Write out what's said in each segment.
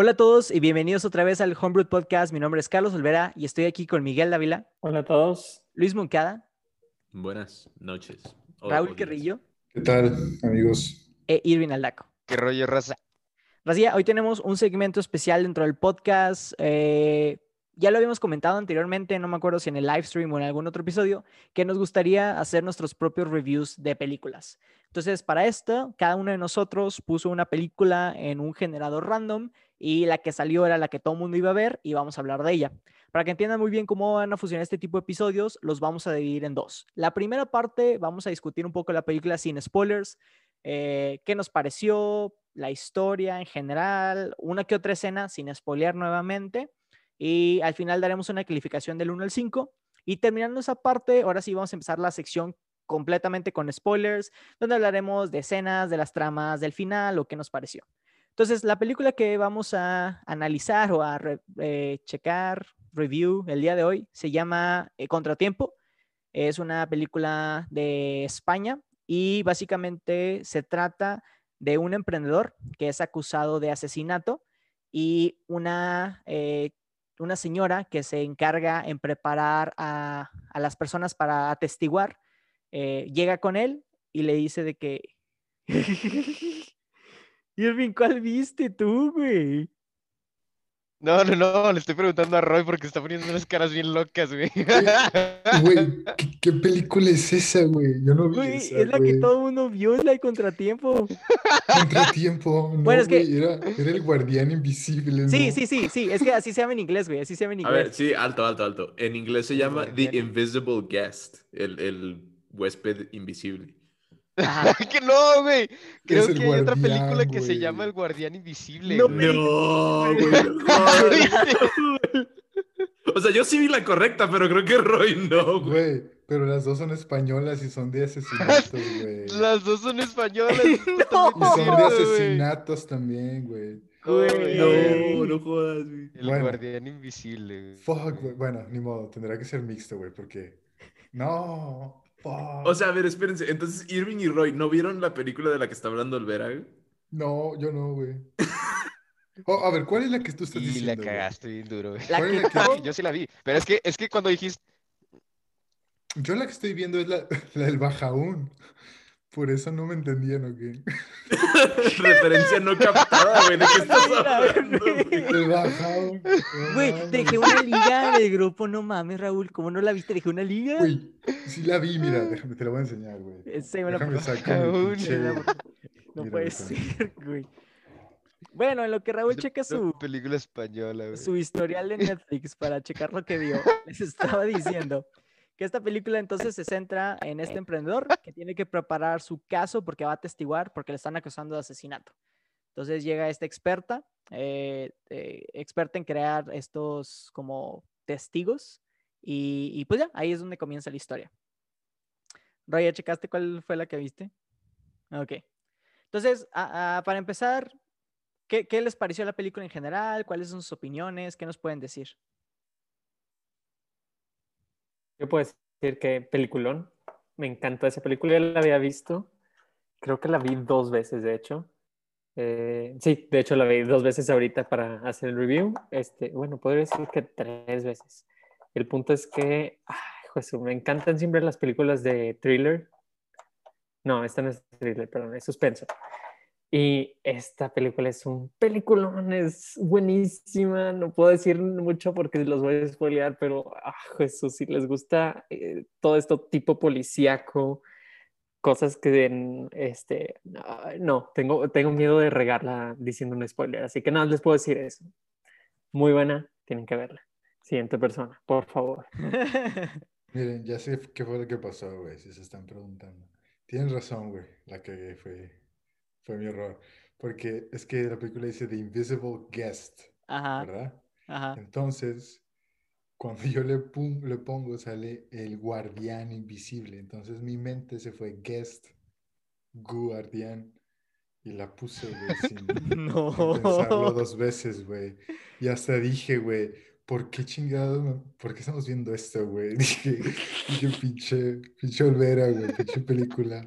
Hola a todos y bienvenidos otra vez al Homebrew Podcast. Mi nombre es Carlos Olvera y estoy aquí con Miguel Dávila. Hola a todos. Luis Moncada. Buenas noches. Raúl Carrillo. ¿Qué tal, amigos? E Irvin Aldaco. ¿Qué rollo, raza? Raza, hoy tenemos un segmento especial dentro del podcast. Eh, ya lo habíamos comentado anteriormente, no me acuerdo si en el live stream o en algún otro episodio, que nos gustaría hacer nuestros propios reviews de películas. Entonces, para esto, cada uno de nosotros puso una película en un generador random y la que salió era la que todo el mundo iba a ver y vamos a hablar de ella. Para que entiendan muy bien cómo van a funcionar este tipo de episodios, los vamos a dividir en dos. La primera parte, vamos a discutir un poco la película sin spoilers, eh, qué nos pareció, la historia en general, una que otra escena sin spoilear nuevamente. Y al final daremos una calificación del 1 al 5. Y terminando esa parte, ahora sí vamos a empezar la sección completamente con spoilers, donde hablaremos de escenas, de las tramas, del final o qué nos pareció. Entonces, la película que vamos a analizar o a eh, checar, review el día de hoy, se llama eh, Contratiempo. Es una película de España y básicamente se trata de un emprendedor que es acusado de asesinato y una eh, una señora que se encarga en preparar a, las personas para atestiguar, eh, llega con él y le dice de que... Irving, ¿cuál viste tú, güey? No, no, no, le estoy preguntando a Roy porque está poniendo unas caras bien locas, güey. Güey, ¿qué, película es esa, güey? Yo no vi güey, esa, Es la que todo el mundo vio, es la de Contratiempo. Contratiempo, no, bueno, es que... era, era, el guardián invisible, ¿no? Sí, sí, sí, sí, es que así se llama en inglés, güey, así se llama en inglés. A ver, sí, alto, alto, alto. En inglés se llama The Invisible Guest, el, el huésped invisible. que no, güey. Creo que hay otra película que se llama El Guardián Invisible. No, güey. o sea, yo sí vi la correcta, pero creo que Roy no, güey. Pero las dos son españolas y son de asesinatos, güey. Las dos son españolas. no. Y son de asesinatos también, güey. no, no jodas, güey. El guardián invisible. Fuck, güey. Bueno, ni modo, tendrá que ser mixto, güey, porque. No. O sea, a ver, espérense. Entonces, Irving y Roy, ¿no vieron la película de la que está hablando el No, yo no, güey. Oh, a ver, ¿cuál es la que tú estás diciendo? Y la cagaste bien duro, güey. Yo sí la vi. Pero es que, es que cuando dijiste. Yo la que estoy viendo es la, la del Bajaún. Por eso no me entendían, ¿o qué? Referencia no captada, güey. ¿De qué estás hablando? El. Güey, dejé una liga del grupo, no mames, Raúl. ¿Cómo no la viste? Dejé una liga. Güey, sí la vi, mira, déjame, te la voy a enseñar, güey. Sí, me déjame sacar No puede ser, güey. Bueno, en lo que Raúl checa su película española, güey. su historial de Netflix para checar lo que vio, les estaba diciendo que esta película entonces se centra en este emprendedor que tiene que preparar su caso porque va a testiguar porque le están acusando de asesinato. Entonces llega esta experta, eh, eh, experta en crear estos como testigos y, pues ya, ahí es donde comienza la historia. Roy, ¿checaste cuál fue la que viste? Ok. Entonces, para empezar, ¿qué, ¿qué les pareció la película en general? ¿Cuáles son sus opiniones? ¿Qué nos pueden decir? Yo puedo decir que peliculón. Me encantó esa película, ya la había visto. Creo que la vi dos veces, de hecho. Eh, sí, de hecho la vi dos veces ahorita para hacer el review. Este, bueno, podría decir que tres veces. El punto es que, ay, me encantan siempre las películas de thriller. No, esta no es thriller, perdón, es suspenso. Y esta película es un peliculón, es buenísima. No puedo decir mucho porque los voy a spoilear, pero ah, Jesús, si les gusta eh, todo esto tipo policíaco, cosas que este, no, tengo, tengo miedo de regarla diciendo un spoiler, así que nada, les puedo decir eso. Muy buena, tienen que verla. Siguiente persona, por favor. Miren, ya sé qué fue lo que pasó, güey, si se están preguntando. Tienen razón, güey, la que fue fue mi error. Porque es que la película dice The Invisible Guest, ¿verdad? Ajá. Entonces, cuando yo le, le pongo, sale el guardián invisible. Entonces mi mente se fue guest, guardián. Y la puse, güey, sin, no. pensarlo dos veces, güey. Y hasta dije, güey, ¿por qué chingado? ¿Por qué estamos viendo esto, güey? Dije, dije pinche, pinche Olvera, güey, pinche película.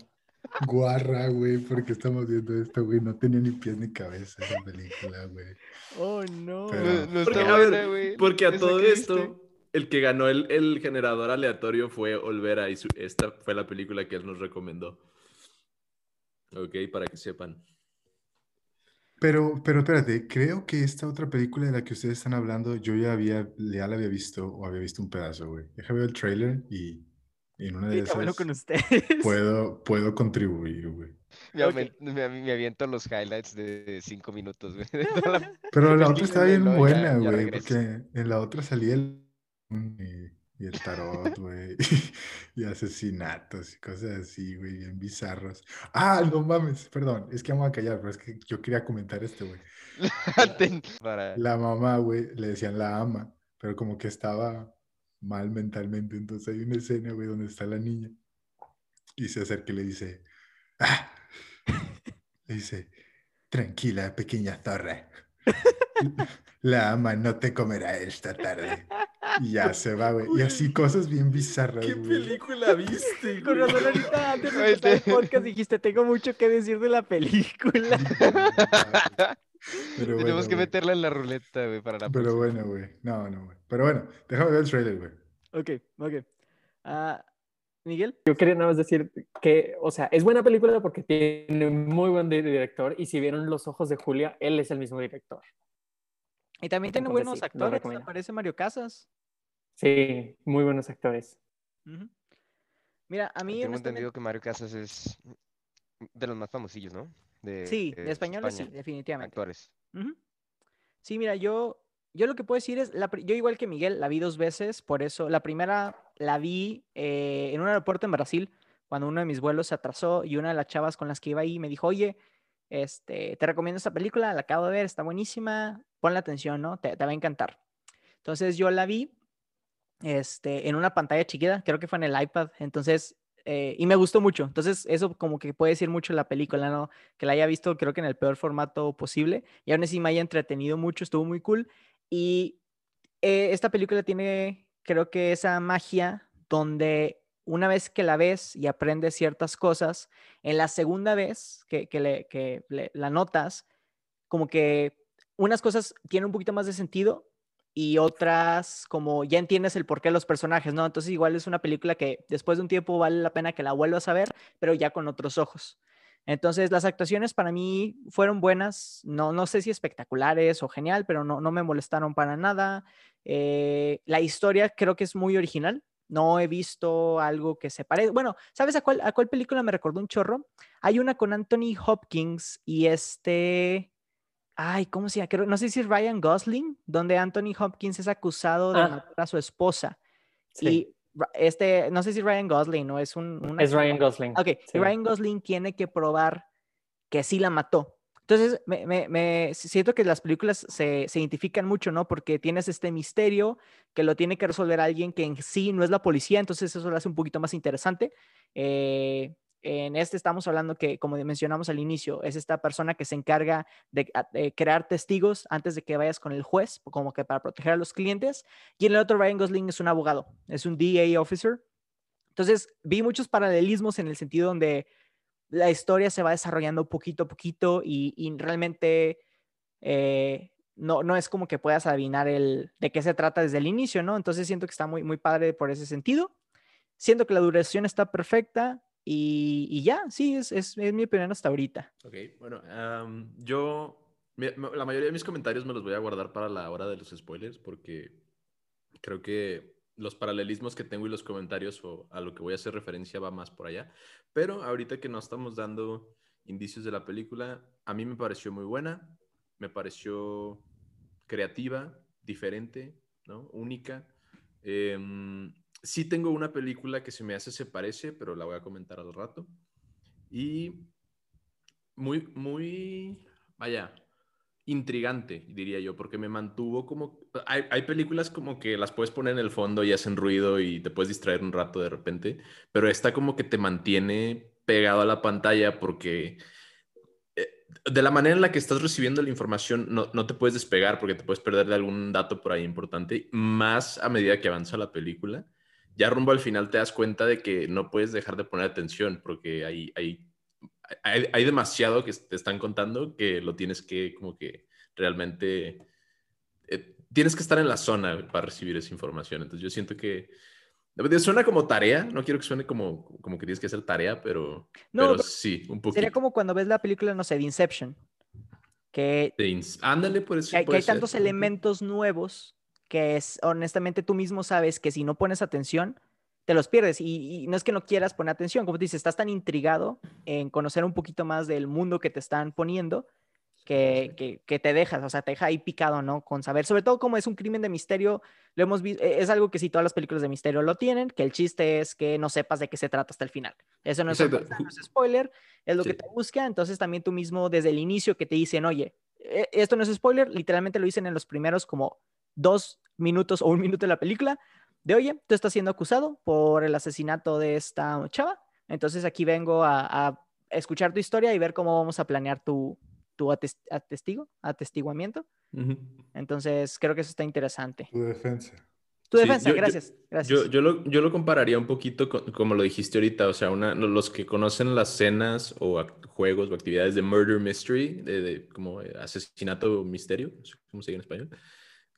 Guarra, güey, porque estamos viendo esto, güey. No tenía ni pies ni cabeza esa película, güey. Oh, no. Pero- No, no Porque, a ver, güey. porque a todo esto, viste. el que ganó el, el generador aleatorio fue Olvera y su- esta fue la película que él nos recomendó. Ok, para que sepan. Pero, pero espérate, creo que esta otra película de la que ustedes están hablando, yo ya había, ya la había visto o había visto un pedazo, güey. Déjame ver el trailer y en una de esas con ustedes. puedo, puedo contribuir, güey. Me, Ok. aven- me, me aviento los highlights de cinco minutos, güey. la- Pero la otra está bien buena, ya güey, porque en la otra salía el y, y el tarot, güey, y asesinatos y cosas así, güey, bien bizarros. Ah, no mames, perdón, es que vamos a callar, pero es que yo quería comentar esto, güey. Para... La mamá, güey, le decían la ama, pero como que estaba mal mentalmente, entonces hay una escena, güey, donde está la niña y se acerca y le dice, ah, le dice, tranquila, pequeña zorra. La ama no te comerá esta tarde. Y ya se va, güey. Y así cosas bien bizarras, ¿Qué güey. película viste? Con razón ahorita antes de empezar el podcast dijiste, tengo mucho que decir de la película. Pero Tenemos bueno, que güey. meterla en la ruleta, güey, para la Pero próxima. bueno, güey. No, no, güey. Pero bueno, déjame ver el trailer, güey. Ok, ok. Ah, Miguel. Yo quería nada más decir que, o sea, es buena película porque tiene muy buen di- director y si vieron Los Ojos de Julia, él es el mismo director. Y también tiene buenos sí, actores. Aparece Mario Casas. Sí, muy buenos actores. Ujú. Mira, a mí Tengo entendido que Mario Casas es de los más famosillos, ¿no? De, Sí, eh, de españoles sí, España, definitivamente. Actores. Sí, mira, yo, yo lo que puedo decir es, la yo igual que Miguel, la vi dos veces, por eso, la primera la vi eh, en un aeropuerto en Brasil, cuando uno de mis vuelos se atrasó y una de las chavas con las que iba ahí me dijo, oye, este, te recomiendo esta película, la acabo de ver, está buenísima, ponle atención, ¿no? Te, te va a encantar. Entonces yo la vi este, en una pantalla chiquita, creo que fue en el iPad, entonces, eh, y me gustó mucho, entonces eso como que puede decir mucho la película, ¿no? Que la haya visto creo que en el peor formato posible y aún así me haya entretenido mucho, estuvo muy cool. Y eh, esta película tiene, creo que esa magia donde una vez que la ves y aprendes ciertas cosas, en la segunda vez que, que le- que la notas, como que unas cosas tienen un poquito más de sentido y otras como ya entiendes el porqué de los personajes, ¿no? Entonces igual es una película que después de un tiempo vale la pena que la vuelvas a ver, pero ya con otros ojos. Entonces las actuaciones para mí fueron buenas, no, no sé si espectaculares o genial, pero no, no me molestaron para nada. Eh, la historia creo que es muy original, no he visto algo que se parezca. Bueno, ¿sabes a cuál, a cuál película me recordó un chorro? Hay una con Anthony Hopkins y este... Ay, ¿cómo se llama? No sé si es Ryan Gosling, donde Anthony Hopkins es acusado de Ah. matar a su esposa. Sí, Y este, no sé si Ryan Gosling no es un... un es Ryan Gosling. Ok, sí. Ryan Gosling tiene que probar que sí la mató. Entonces, me, me- me- siento que las películas se, se identifican mucho, ¿no? Porque tienes este misterio que lo tiene que resolver alguien que en sí no es la policía, entonces eso lo hace un poquito más interesante. Eh, en este estamos hablando que, como mencionamos al inicio, es esta persona que se encarga de, a- de crear testigos antes de que vayas con el juez, como que para proteger a los clientes. Y en el otro, Ryan Gosling es un abogado, es un DA officer. Entonces, vi muchos paralelismos en el sentido donde la historia se va desarrollando poquito a poquito y, y realmente eh, no, no es como que puedas adivinar el, de qué se trata desde el inicio, ¿no? Entonces siento que está muy, muy padre por ese sentido. Siento que la duración está perfecta y, y ya, sí, es, es, es mi opinión hasta ahorita. Ok, bueno, am, yo, la mayoría de mis comentarios me los voy a guardar para la hora de los spoilers porque creo que los paralelismos que tengo y los comentarios o a lo que voy a hacer referencia va más por allá. Pero ahorita que no estamos dando indicios de la película, a mí me pareció muy buena, me pareció creativa, diferente, ¿no? Única. Em, sí tengo una película que se me hace se parece, pero la voy a comentar al rato. Y muy, muy, vaya, intrigante, diría yo, porque me mantuvo como... Hay, hay películas como que las puedes poner en el fondo y hacen ruido y te puedes distraer un rato de repente, pero esta como que te mantiene pegado a la pantalla porque eh, de la manera en la que estás recibiendo la información no, no te puedes despegar porque te puedes perder de algún dato por ahí importante, más a medida que avanza la película. Ya rumbo al final te das cuenta de que no puedes dejar de poner atención porque hay, hay hay, hay, demasiado que te están contando que lo tienes que como que realmente... Eh, tienes que estar en la zona para recibir esa información. Entonces yo siento que Suena como tarea, no quiero que suene como, como que tienes que hacer tarea, pero, no, pero sí, un poquito. Sería como cuando ves la película, no sé, de Inception. Que, Ándale, por eso. Que, hay tantos elementos nuevos que es, honestamente tú mismo sabes que si no pones atención, te los pierdes. Y, no es que no quieras poner atención, como te dices, estás tan intrigado en conocer un poquito más del mundo que te están poniendo que, que, te dejas, o sea, te deja ahí picado, ¿no? Con saber, sobre todo como es un crimen de misterio, lo hemos visto, e, es algo que sí todas las películas de misterio lo tienen, que el chiste es que no sepas de qué se trata hasta el final. Eso no es, un, spoiler, es lo que te busca, entonces también tú mismo desde el inicio que te dicen, oye, e, esto no es spoiler, literalmente lo dicen en los primeros como dos minutos o un minuto de la película, de oye, tú estás siendo acusado por el asesinato de esta chava, entonces aquí vengo a, a escuchar tu historia y ver cómo vamos a planear tu, tu atestigo, atestiguamiento. Entonces, creo que eso está interesante. Tu defensa. Tu defensa, gracias. Yo, yo, lo, yo, lo, compararía un poquito como lo dijiste ahorita, o sea, una, los que conocen las cenas o juegos o actividades de murder mystery, de, como asesinato misterio, ¿cómo se dice en español?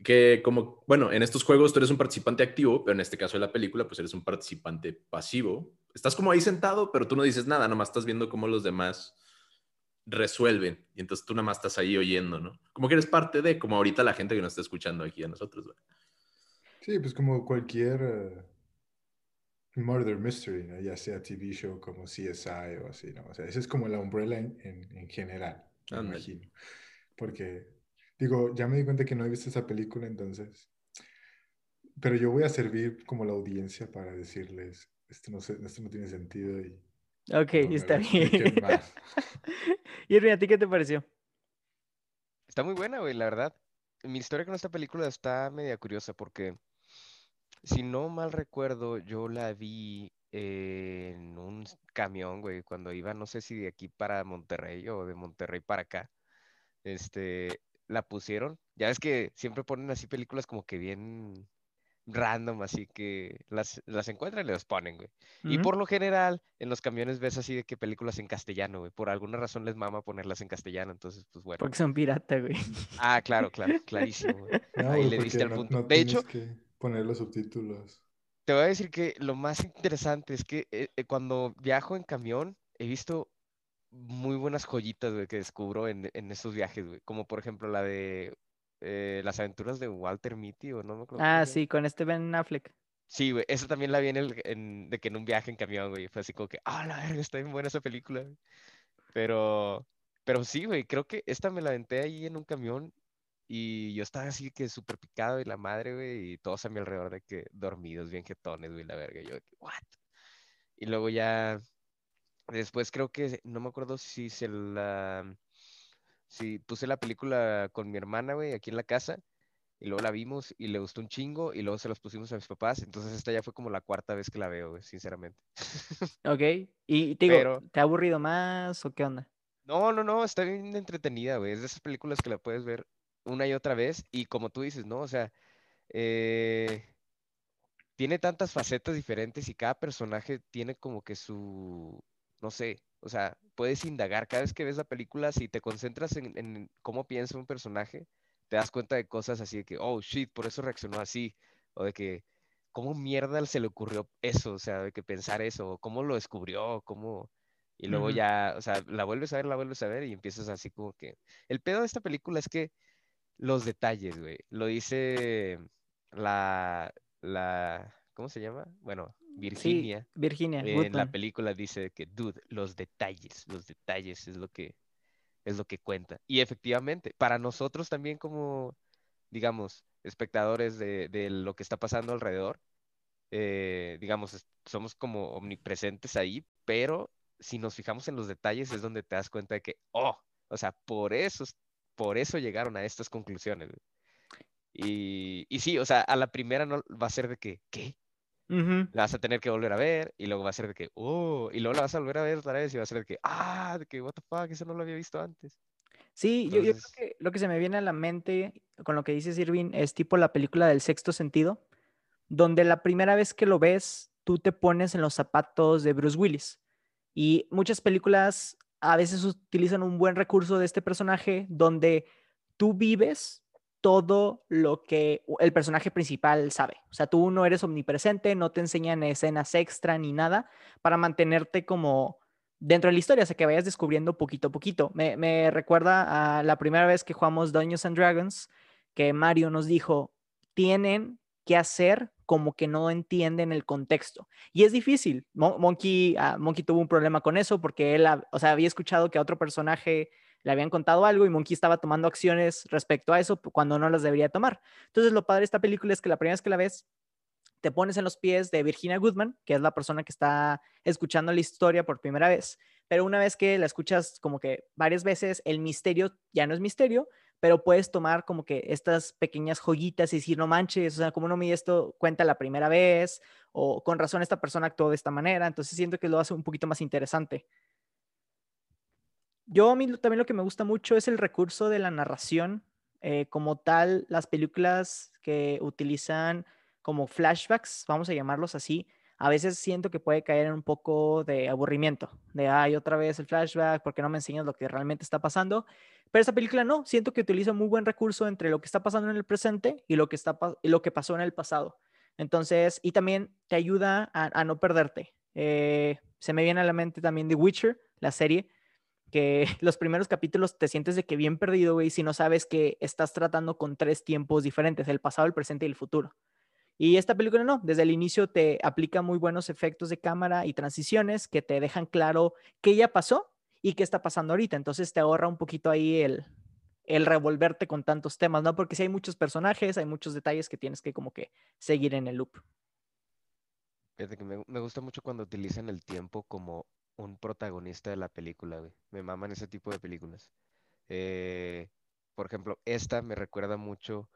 Que como, bueno, en estos juegos tú eres un participante activo, pero en este caso de la película, pues eres un participante pasivo. Estás como ahí sentado, pero tú no dices nada, nomás estás viendo cómo los demás resuelven. Y entonces tú nada más estás ahí oyendo, ¿no? Como que eres parte de, como ahorita la gente que nos está escuchando aquí a nosotros. Sí, pues como cualquier eh, murder mystery, ya sea TV show como CSI o así, ¿no? O sea, esa es como la umbrella en, en, general, me imagino. Porque, digo, ya me di cuenta que no he visto esa película, entonces... Pero yo voy a servir como la audiencia para decirles, esto no, esto no tiene sentido y Ok, está bien. y ¿a ti qué te pareció? Está muy buena, güey, la verdad. Mi historia con esta película está media curiosa porque, si no mal recuerdo, yo la vi en un camión, güey, cuando iba, no sé si de aquí para Monterrey o de Monterrey para acá. Este, la pusieron. Ya ves que siempre ponen así películas como que bien random, así que las, las encuentran y las ponen, güey. Y por lo general, en los camiones ves así de que películas en castellano, güey. Por alguna razón les mama ponerlas en castellano, entonces, pues bueno. Porque son pirata, güey. Ah, claro, claro, clarísimo, güey. Ahí le diste al punto. de hecho, que poner los subtítulos. Te voy a decir que lo más interesante es que eh, eh, cuando viajo en camión, he visto muy buenas joyitas, güey, que descubro en, en estos viajes, güey. Como por ejemplo la de eh, las aventuras de Walter Mitty, o no me acuerdo. Ah, sí, con este Ben Affleck. Sí, güey, esa también la vi en, el, en, de que en un viaje en camión, güey, fue así como que, ah, la verga, está bien buena esa película. Pero, pero sí, güey, creo que esta me la aventé ahí en un camión y yo estaba así que súper picado y la madre, güey, y todos a mi alrededor de que dormidos, bien jetones, güey, la verga. Y yo, ¿what? Y luego ya, después creo que, no me acuerdo si se la, Sí, puse la película con mi hermana, güey, aquí en la casa, y luego la vimos y le gustó un chingo, y luego se los pusimos a mis papás, entonces esta ya fue como la cuarta vez que la veo, güey, sinceramente. Ok, y te digo, ¿te ha aburrido más o qué onda? No, no, no, está bien entretenida, güey, es de esas películas que la puedes ver una y otra vez, y como tú dices, ¿no? O sea, eh, tiene tantas facetas diferentes y cada personaje tiene como que su, no sé, o sea, puedes indagar. Cada vez que ves la película, si te concentras en, cómo piensa un personaje, te das cuenta de cosas así de que, oh, shit, por eso reaccionó así. O de que, ¿cómo mierda se le ocurrió eso? O sea, de que pensar eso, cómo lo descubrió, cómo... Y luego ya, o sea, la vuelves a ver, la vuelves a ver y empiezas así como que... El pedo de esta película es que los detalles, güey. Lo dice la, la, ¿cómo se llama? Bueno, Virginia. Virginia. En la película dice que, dude, los detalles, los detalles es lo que es lo que cuenta. Y efectivamente, para nosotros también como, digamos, espectadores de, lo que está pasando alrededor, eh, digamos, somos como omnipresentes ahí, pero si nos fijamos en los detalles es donde te das cuenta de que, oh, o sea, por eso, por eso llegaron a estas conclusiones. Y, y sí, o sea, a la primera no va a ser de que, ¿qué? La vas a tener que volver a ver y luego va a ser de que, oh, y luego la vas a volver a ver otra vez y va a ser de que, ah, de que, what the fuck, eso no lo había visto antes. Sí, yo, creo que lo que se me viene a la mente con lo que dices, Irving, es tipo la película del sexto sentido, donde la primera vez que lo ves, tú te pones en los zapatos de Bruce Willis. Y muchas películas a veces utilizan un buen recurso de este personaje donde tú vives todo lo que el personaje principal sabe. O sea, tú no eres omnipresente, no te enseñan escenas extra ni nada para mantenerte como dentro de la historia, o que vayas descubriendo poquito a poquito. Me, me recuerda a la primera vez que jugamos Dungeons and Dragons, que Mario nos dijo, tienen que hacer como que no entienden el contexto. Y es difícil. Monkey, ah, Monkey tuvo un problema con eso porque él, o sea, había escuchado que a otro personaje le habían contado algo y Monkey estaba tomando acciones respecto a eso cuando no las debería tomar. Entonces, lo padre de esta película es que la primera vez que la ves, te pones en los pies de Virginia Goodman, que es la persona que está escuchando la historia por primera vez, pero una vez que la escuchas como que varias veces, el misterio ya no es misterio, pero puedes tomar como que estas pequeñas joyitas y decir, no manches, o sea, como no me esto cuenta la primera vez, o con razón esta persona actuó de esta manera, entonces siento que lo hace un poquito más interesante. Yo a mí también lo que me gusta mucho es el recurso de la narración. Eh, como tal, las películas que utilizan como flashbacks, vamos a llamarlos así, a veces siento que puede caer en un poco de aburrimiento, de, ay, otra vez el flashback, porque no me enseñas lo que realmente está pasando? Pero esta película no, siento que utiliza muy buen recurso entre lo que está pasando en el presente y lo que, está, lo que pasó en el pasado. Entonces, y también te ayuda a, no perderte. Eh, se me viene a la mente también The Witcher, la serie, que los primeros capítulos te sientes de que bien perdido, güey, si no sabes que estás tratando con tres tiempos diferentes, el pasado, el presente y el futuro. Y esta película no, desde el inicio te aplica muy buenos efectos de cámara y transiciones que te dejan claro qué ya pasó y qué está pasando ahorita. Entonces te ahorra un poquito ahí el, el revolverte con tantos temas, ¿no? Porque si hay muchos personajes, hay muchos detalles que tienes que como que seguir en el loop. Que me, me gusta mucho cuando utilizan el tiempo como un protagonista de la película, güey. Me maman ese tipo de películas. Eh, por ejemplo, esta me recuerda mucho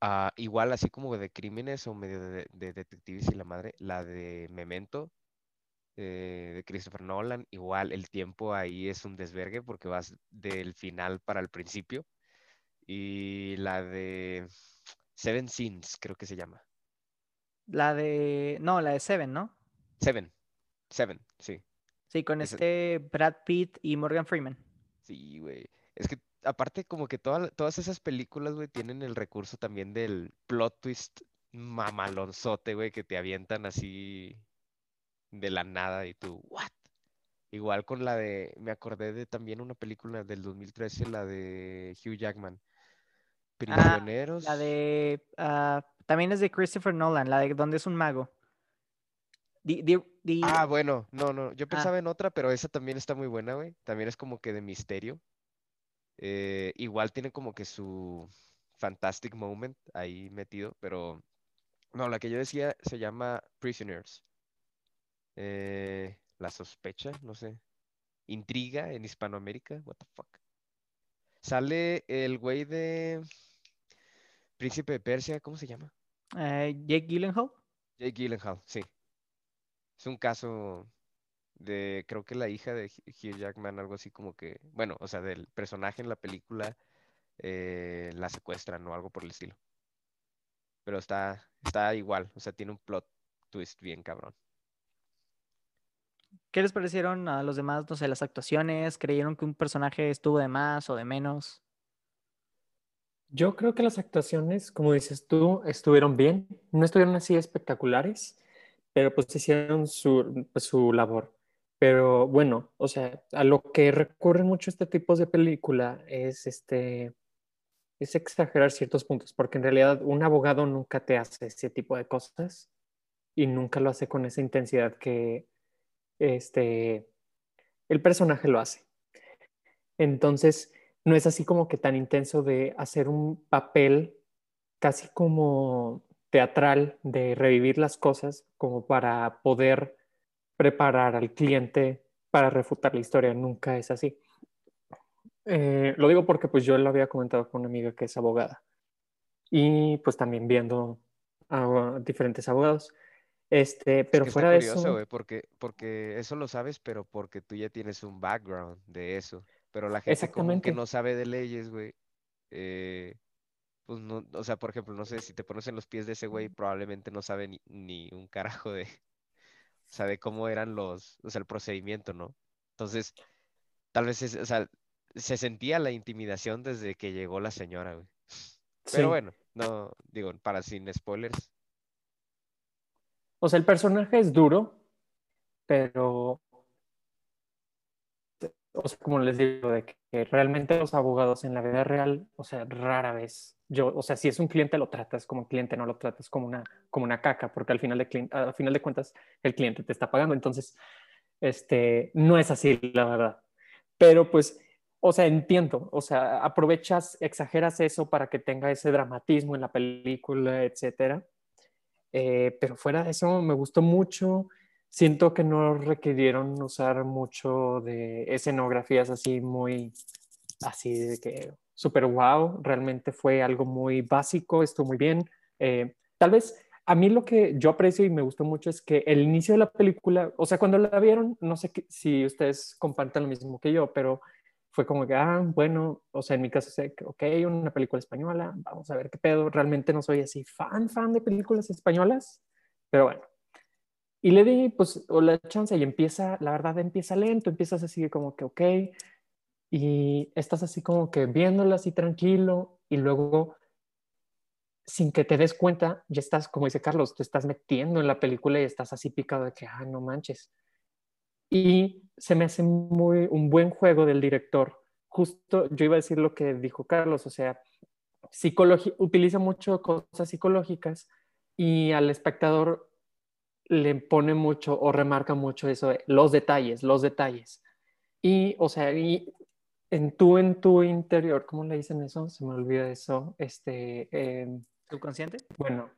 a, igual así como de crímenes o medio de, detectives y la madre, la de Memento, eh, de Christopher Nolan, igual el tiempo ahí es un desvergue porque vas del final para el principio. Y la de Seven Sins, creo que se llama. La de, no, la de Seven, ¿no? Seven, Seven, sí. Sí, con este Brad Pitt y Morgan Freeman. Sí, güey. Es que aparte como que todas esas películas, güey, tienen el recurso también del plot twist mamalonzote, güey, que te avientan así de la nada y tú, ¿what? Igual con la de, me acordé de también una película del 2013, la de Hugh Jackman. Ah, Prisioneros. la de, ah, también es de Christopher Nolan, la de donde es un mago. Ah, bueno, no, no, yo ah. pensaba en otra, pero esa también está muy buena, güey. También es como que de misterio. Eh, igual tiene como que su fantastic moment ahí metido, pero no, la que yo decía se llama Prisoners. Eh, la sospecha, no sé. Intriga en Hispanoamérica, what the fuck. Sale el güey de Príncipe de Persia, ¿cómo se llama? Eh, Jake Gyllenhaal. Jake Gyllenhaal, sí. Es un caso de, creo que la hija de Hugh Jackman, algo así como que, bueno, o sea, del personaje en la película eh, la secuestran o algo por el estilo. Pero está, está igual, o sea, tiene un plot twist bien cabrón. ¿Qué les parecieron a los demás, no sé, las actuaciones? ¿Creyeron que un personaje estuvo de más o de menos? Yo creo que las actuaciones, como dices tú, estuvieron bien. No estuvieron así espectaculares, pero pues hicieron su, su labor. Pero bueno, o sea, a lo que recurren mucho este tipo de película es este es exagerar ciertos puntos, porque en realidad un abogado nunca te hace ese tipo de cosas y nunca lo hace con esa intensidad que este el personaje lo hace. Entonces, no es así como que tan intenso de hacer un papel casi como teatral de revivir las cosas como para poder preparar al cliente para refutar la historia. Nunca es así. Eh, lo digo porque pues yo lo había comentado con una amiga que es abogada y pues también viendo a diferentes abogados. Este, pero fuera de eso... porque, porque eso lo sabes, pero porque tú ya tienes un background de eso. Pero la gente como que no sabe de leyes, güey, eh, pues no, o sea, por ejemplo, no sé, si te pones en los pies de ese güey, probablemente no sabe ni, un carajo de, de cómo eran los, o sea, el procedimiento, ¿no? Entonces, tal vez, es- o sea, se sentía la intimidación desde que llegó la señora, güey. Sí. Pero bueno, no, digo, para sin spoilers. O sea, el personaje es duro, pero, o como les digo, de que realmente los abogados en la vida real, o sea, rara vez, yo, o sea, si es un cliente lo tratas como cliente, no lo tratas como una, como una caca, porque al final de, al final de cuentas el cliente te está pagando, entonces, este, no es así, la verdad. Pero pues, o sea, entiendo, o sea, aprovechas, exageras eso para que tenga ese dramatismo en la película, etcétera. Eh, pero fuera de eso, me gustó mucho. Siento que no requirieron usar mucho de escenografías así muy, así de que súper wow. Realmente fue algo muy básico, estuvo muy bien. Eh, tal vez a mí lo que yo aprecio y me gustó mucho es que el inicio de la película, o sea, cuando la vieron, no sé si ustedes compartan lo mismo que yo, pero fue como que, ah, bueno, o sea, en mi caso, ok, una película española, vamos a ver qué pedo. Realmente no soy así fan, fan de películas españolas, pero bueno. Y le di, pues, o la chance y empieza, la verdad, empieza lento, empiezas así como que, ok, y estás así como que viéndola así tranquilo, y luego, sin que te des cuenta, ya estás, como dice Carlos, te estás metiendo en la película y estás así picado de que, ah, no manches. Y se me hace muy un buen juego del director. Justo yo iba a decir lo que dijo Carlos, o sea, utiliza mucho cosas psicológicas y al espectador le pone mucho o remarca mucho eso, los detalles, los detalles. Y, o sea, y en tu, en tu interior, ¿cómo le dicen eso? Se me olvida eso. Este, em, ¿Subconsciente? bueno,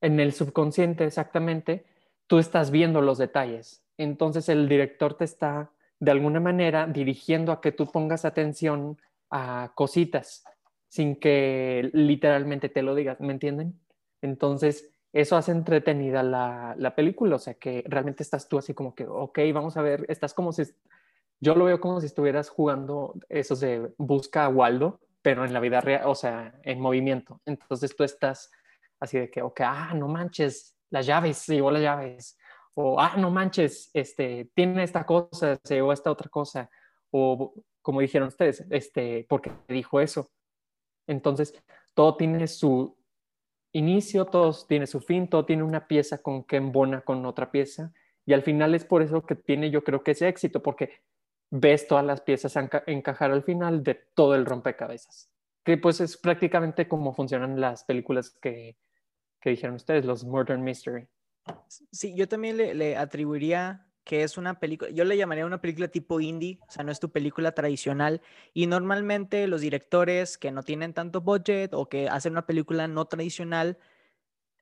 en el subconsciente exactamente, tú estás viendo los detalles. Entonces el director te está de alguna manera dirigiendo a que tú pongas atención a cositas sin que literalmente te lo digas, ¿me entienden? Entonces eso hace entretenida la, la película, o sea que realmente estás tú así como que, ok, vamos a ver, estás como si, yo lo veo como si estuvieras jugando esos de busca a Waldo, pero en la vida real, o sea, en movimiento. Entonces tú estás así de que, ok, ah, no manches, las llaves, se llevó las llaves. O, ah, no manches, este, tiene esta cosa, se llevó esta otra cosa. O, como dijeron ustedes, este, porque dijo eso. Entonces, todo tiene su inicio, todo tiene su fin, todo tiene una pieza con que embona con otra pieza. Y al final es por eso que tiene, yo creo que ese éxito, porque ves todas las piezas enca encajar al final de todo el rompecabezas. Que pues es prácticamente como funcionan las películas que, que dijeron ustedes, los Murder Mystery. Sí, yo también le, le, atribuiría que es una película, yo le llamaría una película tipo indie, o sea, no es tu película tradicional. Y normalmente los directores que no tienen tanto budget o que hacen una película no tradicional,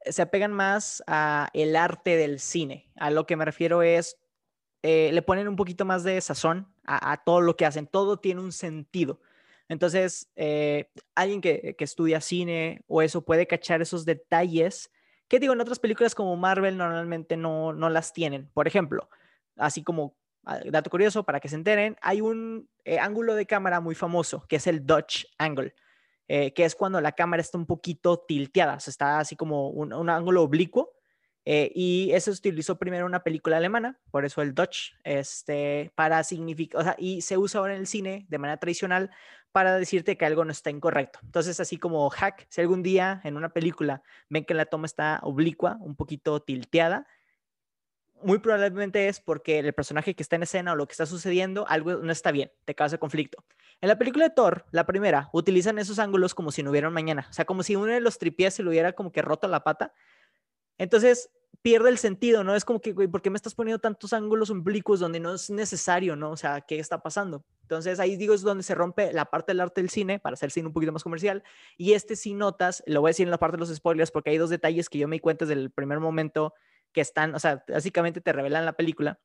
se apegan más a el arte del cine. A lo que me refiero es, eh, le ponen un poquito más de sazón a, a, todo lo que hacen, todo tiene un sentido. Entonces, eh, alguien que, que estudia cine o eso puede cachar esos detalles que digo, en otras películas como Marvel normalmente no, no las tienen. Por ejemplo, así como ah, dato curioso para que se enteren, hay un eh, ángulo de cámara muy famoso que es el Dutch Angle, eh, que es cuando la cámara está un poquito tilteada, o sea, está así como un, ángulo oblicuo. Eh, y eso se utilizó primero en una película alemana, por eso el Dutch, este, para significar, o y se usa ahora en el cine de manera tradicional para decirte que algo no está incorrecto. Entonces, así como hack, si algún día en una película ven que la toma está oblicua, un poquito tilteada, muy probablemente es porque el personaje que está en escena o lo que está sucediendo, algo no está bien, te causa conflicto. En la película de Thor, la primera, utilizan esos ángulos como si no hubiera un mañana, o sea, como si uno de los tripies se lo hubiera como que roto la pata. Entonces, pierde el sentido, ¿no? Es como que, güey, ¿por qué me estás poniendo tantos ángulos oblicuos donde no es necesario, ¿no? O sea, ¿qué está pasando? Entonces, ahí digo, es donde se rompe la parte del arte del cine para hacer cine un poquito más comercial. Y este sí notas, lo voy a decir en la parte de los spoilers, porque hay dos detalles que yo me di cuenta desde el primer momento que están, o sea, básicamente te revelan la película.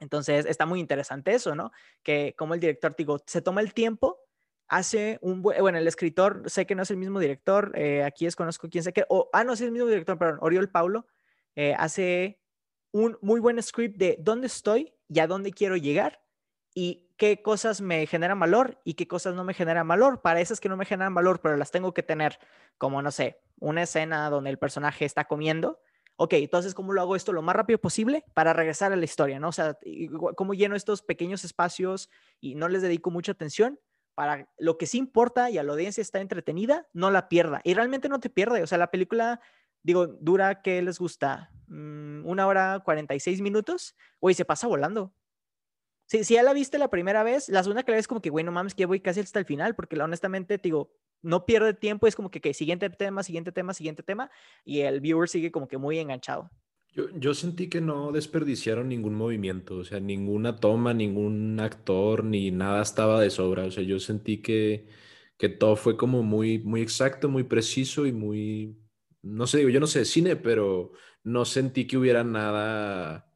Entonces, está muy interesante eso, ¿no? Que como el director, digo, se toma el tiempo hace un buen, bueno, el escritor, sé que no es el mismo director, eh, aquí desconozco quién sé qué, o, ah, no, es el mismo director, perdón, Oriol Paulo, eh, hace un muy buen script de dónde estoy y a dónde quiero llegar y qué cosas me generan valor y qué cosas no me generan valor. Para esas que no me generan valor, pero las tengo que tener, como no sé, una escena donde el personaje está comiendo, ok, entonces, ¿cómo lo hago esto lo más rápido posible para regresar a la historia, ¿no? O sea, ¿cómo lleno estos pequeños espacios y no les dedico mucha atención? Para lo que sí importa y a la audiencia está entretenida, no la pierda. Y realmente no te pierde. O sea, la película, digo, dura, ¿qué les gusta? Mm, Una hora 46 minutos. Güey, se pasa volando. Si, si ya la viste la primera vez, la segunda que la ves como que, güey, no mames, que ya voy casi hasta el final, porque honestamente, te digo, no pierde tiempo, es como que, que siguiente tema, siguiente tema, siguiente tema, y el viewer sigue como que muy enganchado. Yo, yo sentí que no desperdiciaron ningún movimiento, o sea, ninguna toma, ningún actor, ni nada estaba de sobra. O sea, yo sentí que, que todo fue como muy, muy exacto, muy preciso y muy, no sé, digo, yo no sé de cine, pero no sentí que hubiera nada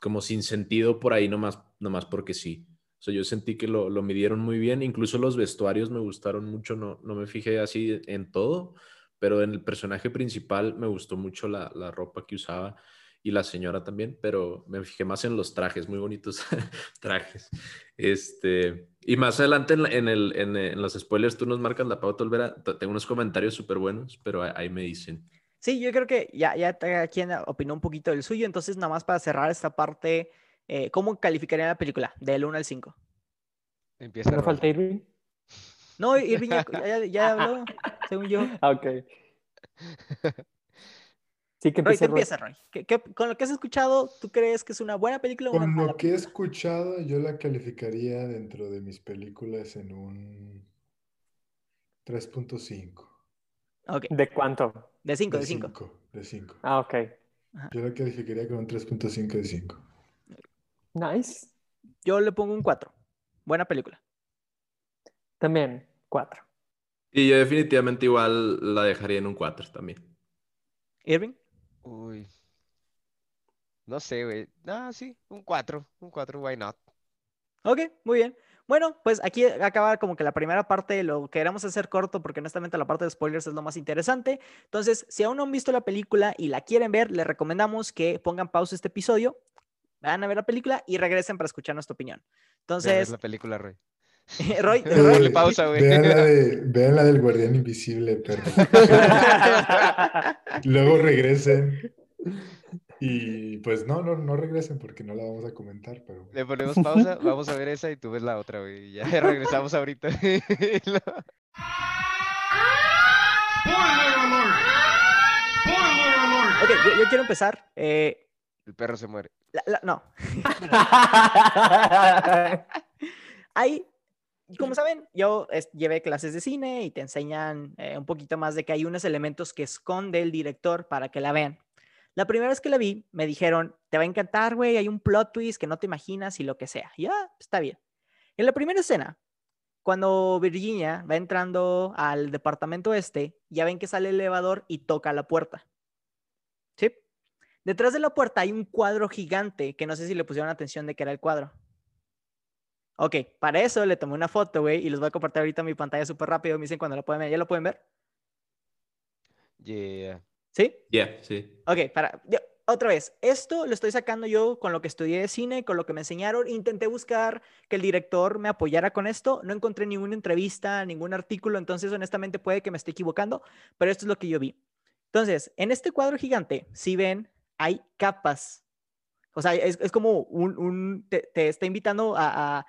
como sin sentido por ahí nomás, nomás porque sí. Sea, yo sentí que lo, lo midieron muy bien, incluso los vestuarios me gustaron mucho, no, no me fijé así en todo, pero en el personaje principal me gustó mucho la, la ropa que usaba y la señora también, pero me fijé más en los trajes, muy bonitos trajes. Este, y más adelante en, en el, en, en los spoilers tú nos marcas la pauta, Olvera. Tengo unos comentarios súper buenos, pero ahí, ahí me dicen. Sí, yo creo que ya, ya quien opinó un poquito del suyo, entonces nada más para cerrar esta parte, eh, ¿cómo calificaría la película? Del 1 al 5. Empieza ¿No falta Irving? No, Irving ya, ya- ya habló, según yo. Ah, ok. Sí, que Roy, te Roy. empieza, Roy. ¿Qué- qué- con lo que has escuchado, ¿tú crees que es una buena película o una Con mala lo que he escuchado, yo la calificaría dentro de mis películas en un 3.5. Ok, ¿De cuánto? de 5, De de 5. 5. De 5. Ah, ok. Yo la calificaría con un 3.5 de 5. Nice. Yo le pongo un 4. Buena película. También, cuatro. Y yo definitivamente igual la dejaría en un 4 también. Irving, Uy. No sé, güey. Ah, sí, un 4. Un 4, why not? ok, muy bien. Bueno, pues aquí acaba como que la primera parte, lo queremos hacer corto porque honestamente la parte de spoilers es lo más interesante. Entonces, si aún no han visto la película y la quieren ver, les recomendamos que pongan pausa este episodio, vayan a ver la película y regresen para escuchar nuestra opinión. Entonces, la película, Roy. Roy, Ponle Roy, pausa, güey. Vean la, de, vean la del guardián invisible, perro. Luego regresen. Y pues no, no, no regresen porque no la vamos a comentar, pero Le ponemos pausa, vamos a ver esa y tú ves la otra, güey. Ya regresamos ahorita. ok, yo, yo quiero empezar. eh, El perro se muere. La- la- no, hay, como saben, yo es- llevé clases de cine y te enseñan eh, un poquito más de que hay unos elementos que esconde el director para que la vean. La primera vez que la vi, me dijeron, te va a encantar, güey, hay un plot twist que no te imaginas y lo que sea. Y, ah, está bien. En la primera escena, cuando Virginia va entrando al departamento este, ya ven que sale el elevador y toca la puerta. Detrás de la puerta hay un cuadro gigante que no sé si le pusieron atención de que era el cuadro. Ok, para eso le tomé una foto, güey, y les voy a compartir ahorita mi pantalla súper rápido. Me dicen cuando la pueden ver. ¿Ya lo pueden ver? Yeah. ¿Sí? Yeah, sí. Ok, para. yo- otra vez, esto lo estoy sacando yo con lo que estudié de cine, con lo que me enseñaron. Intenté buscar que el director me apoyara con esto. No encontré ninguna entrevista, ningún artículo, entonces honestamente puede que me esté equivocando, pero esto es lo que yo vi. Entonces, en este cuadro gigante, si ven, hay capas. O sea, es, es como un, un- te, te está invitando a, a,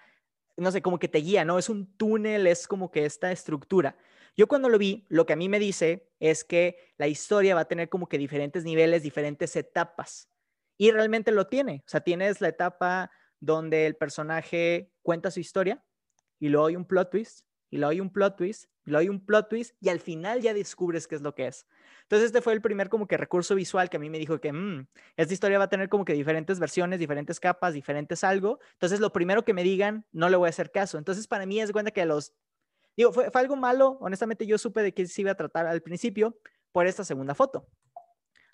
no sé, como que te guía, ¿no? Es un túnel, es como que esta estructura. Yo cuando lo vi, lo que a mí me dice es que la historia va a tener como que diferentes niveles, diferentes etapas. Y realmente lo tiene. O sea, tienes la etapa donde el personaje cuenta su historia y luego hay un plot twist, y luego hay un plot twist, y luego hay un plot twist, y al final ya descubres qué es lo que es. Entonces, este fue el primer como que recurso visual que a mí me dijo que "Mm, esta historia va a tener como que diferentes versiones, diferentes capas, diferentes algo. Entonces, lo primero que me digan, no le voy a hacer caso. Entonces, para mí es cuenta que los Digo, fue, fue algo malo. Honestamente, yo supe de qué se iba a tratar al principio por esta segunda foto.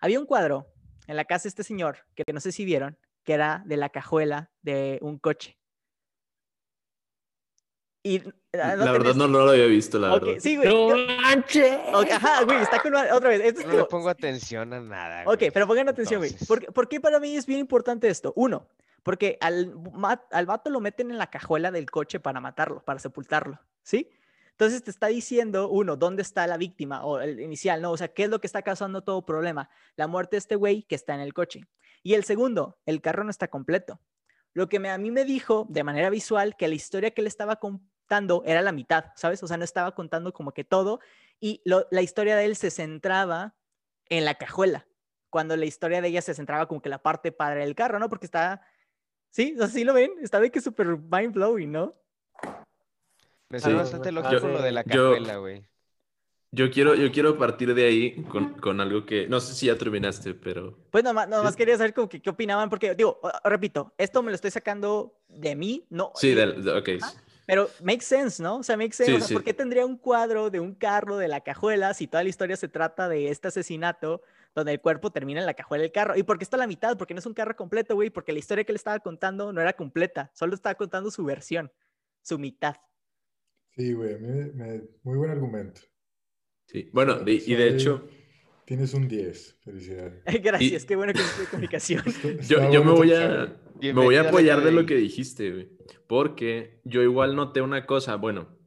Había un cuadro en la casa de este señor, que no sé si vieron, que era de la cajuela de un coche. Y ah, La verdad tenés- no, no lo había visto, la Ok, verdad. sí, güey. ¡No manches! ok, ajá, güey, está con otra vez. esto es No le pongo atención a nada, Ok, güey. pero pongan atención, güey. ¿Por, qué- por qué para mí es bien importante esto? Uno, porque al, al vato lo meten en la cajuela del coche para matarlo, para sepultarlo, ¿sí? Entonces te está diciendo, uno, ¿dónde está la víctima? O el inicial, ¿no? O sea, ¿qué es lo que está causando todo problema? La muerte de este güey que está en el coche. Y el segundo, el carro no está completo. Lo que me, a mí me dijo de manera visual que la historia que le estaba contando era la mitad, ¿sabes? O sea, no estaba contando como que todo y la historia de él se centraba en la cajuela, cuando la historia de ella se centraba como que la parte padre del carro, ¿no? Porque está, sí, así lo ven, está de que súper mind blowing, ¿no? Me Sí. bastante lógico lo de la Yo- cajuela, güey. Yo quiero, yo quiero partir de ahí con, con algo que, no sé si ya terminaste, pero Pues nomás, nomás Sí. quería saber como que qué opinaban, porque digo, repito, esto me lo estoy sacando de mí, no, sí, del- de- ok. Ajá. Pero makes sense, ¿no? O sea, makes sense. Sí, o sea, sí. ¿por qué tendría un cuadro de un carro de la cajuela si toda la historia se trata de este asesinato donde el cuerpo termina en la cajuela del carro? ¿Y por qué está a la mitad? Porque no es un carro completo, güey, porque la historia que le estaba contando no era completa, solo estaba contando su versión, su mitad. Sí, güey, a mí me- me- muy buen argumento. Sí. Bueno, de- y de hecho, Tienes un 10, felicidades. Gracias, Y- qué bueno que es de comunicación. Yo, yo me voy a. me voy a apoyar de lo que dijiste, güey. Porque yo igual noté una cosa, bueno,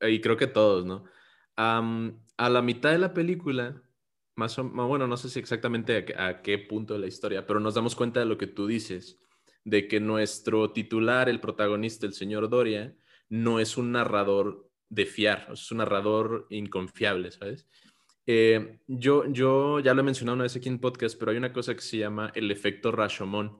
y creo que todos, ¿no? A la mitad de la película, más o bueno, no sé si exactamente a, qué- a qué punto de la historia, pero nos damos cuenta de lo que tú dices, de que nuestro titular, el protagonista, el señor Doria, no es un narrador de fiar, es un narrador inconfiable, ¿sabes? Eh, yo, yo ya lo he mencionado una vez aquí en podcast, pero hay una cosa que se llama el efecto Rashomon,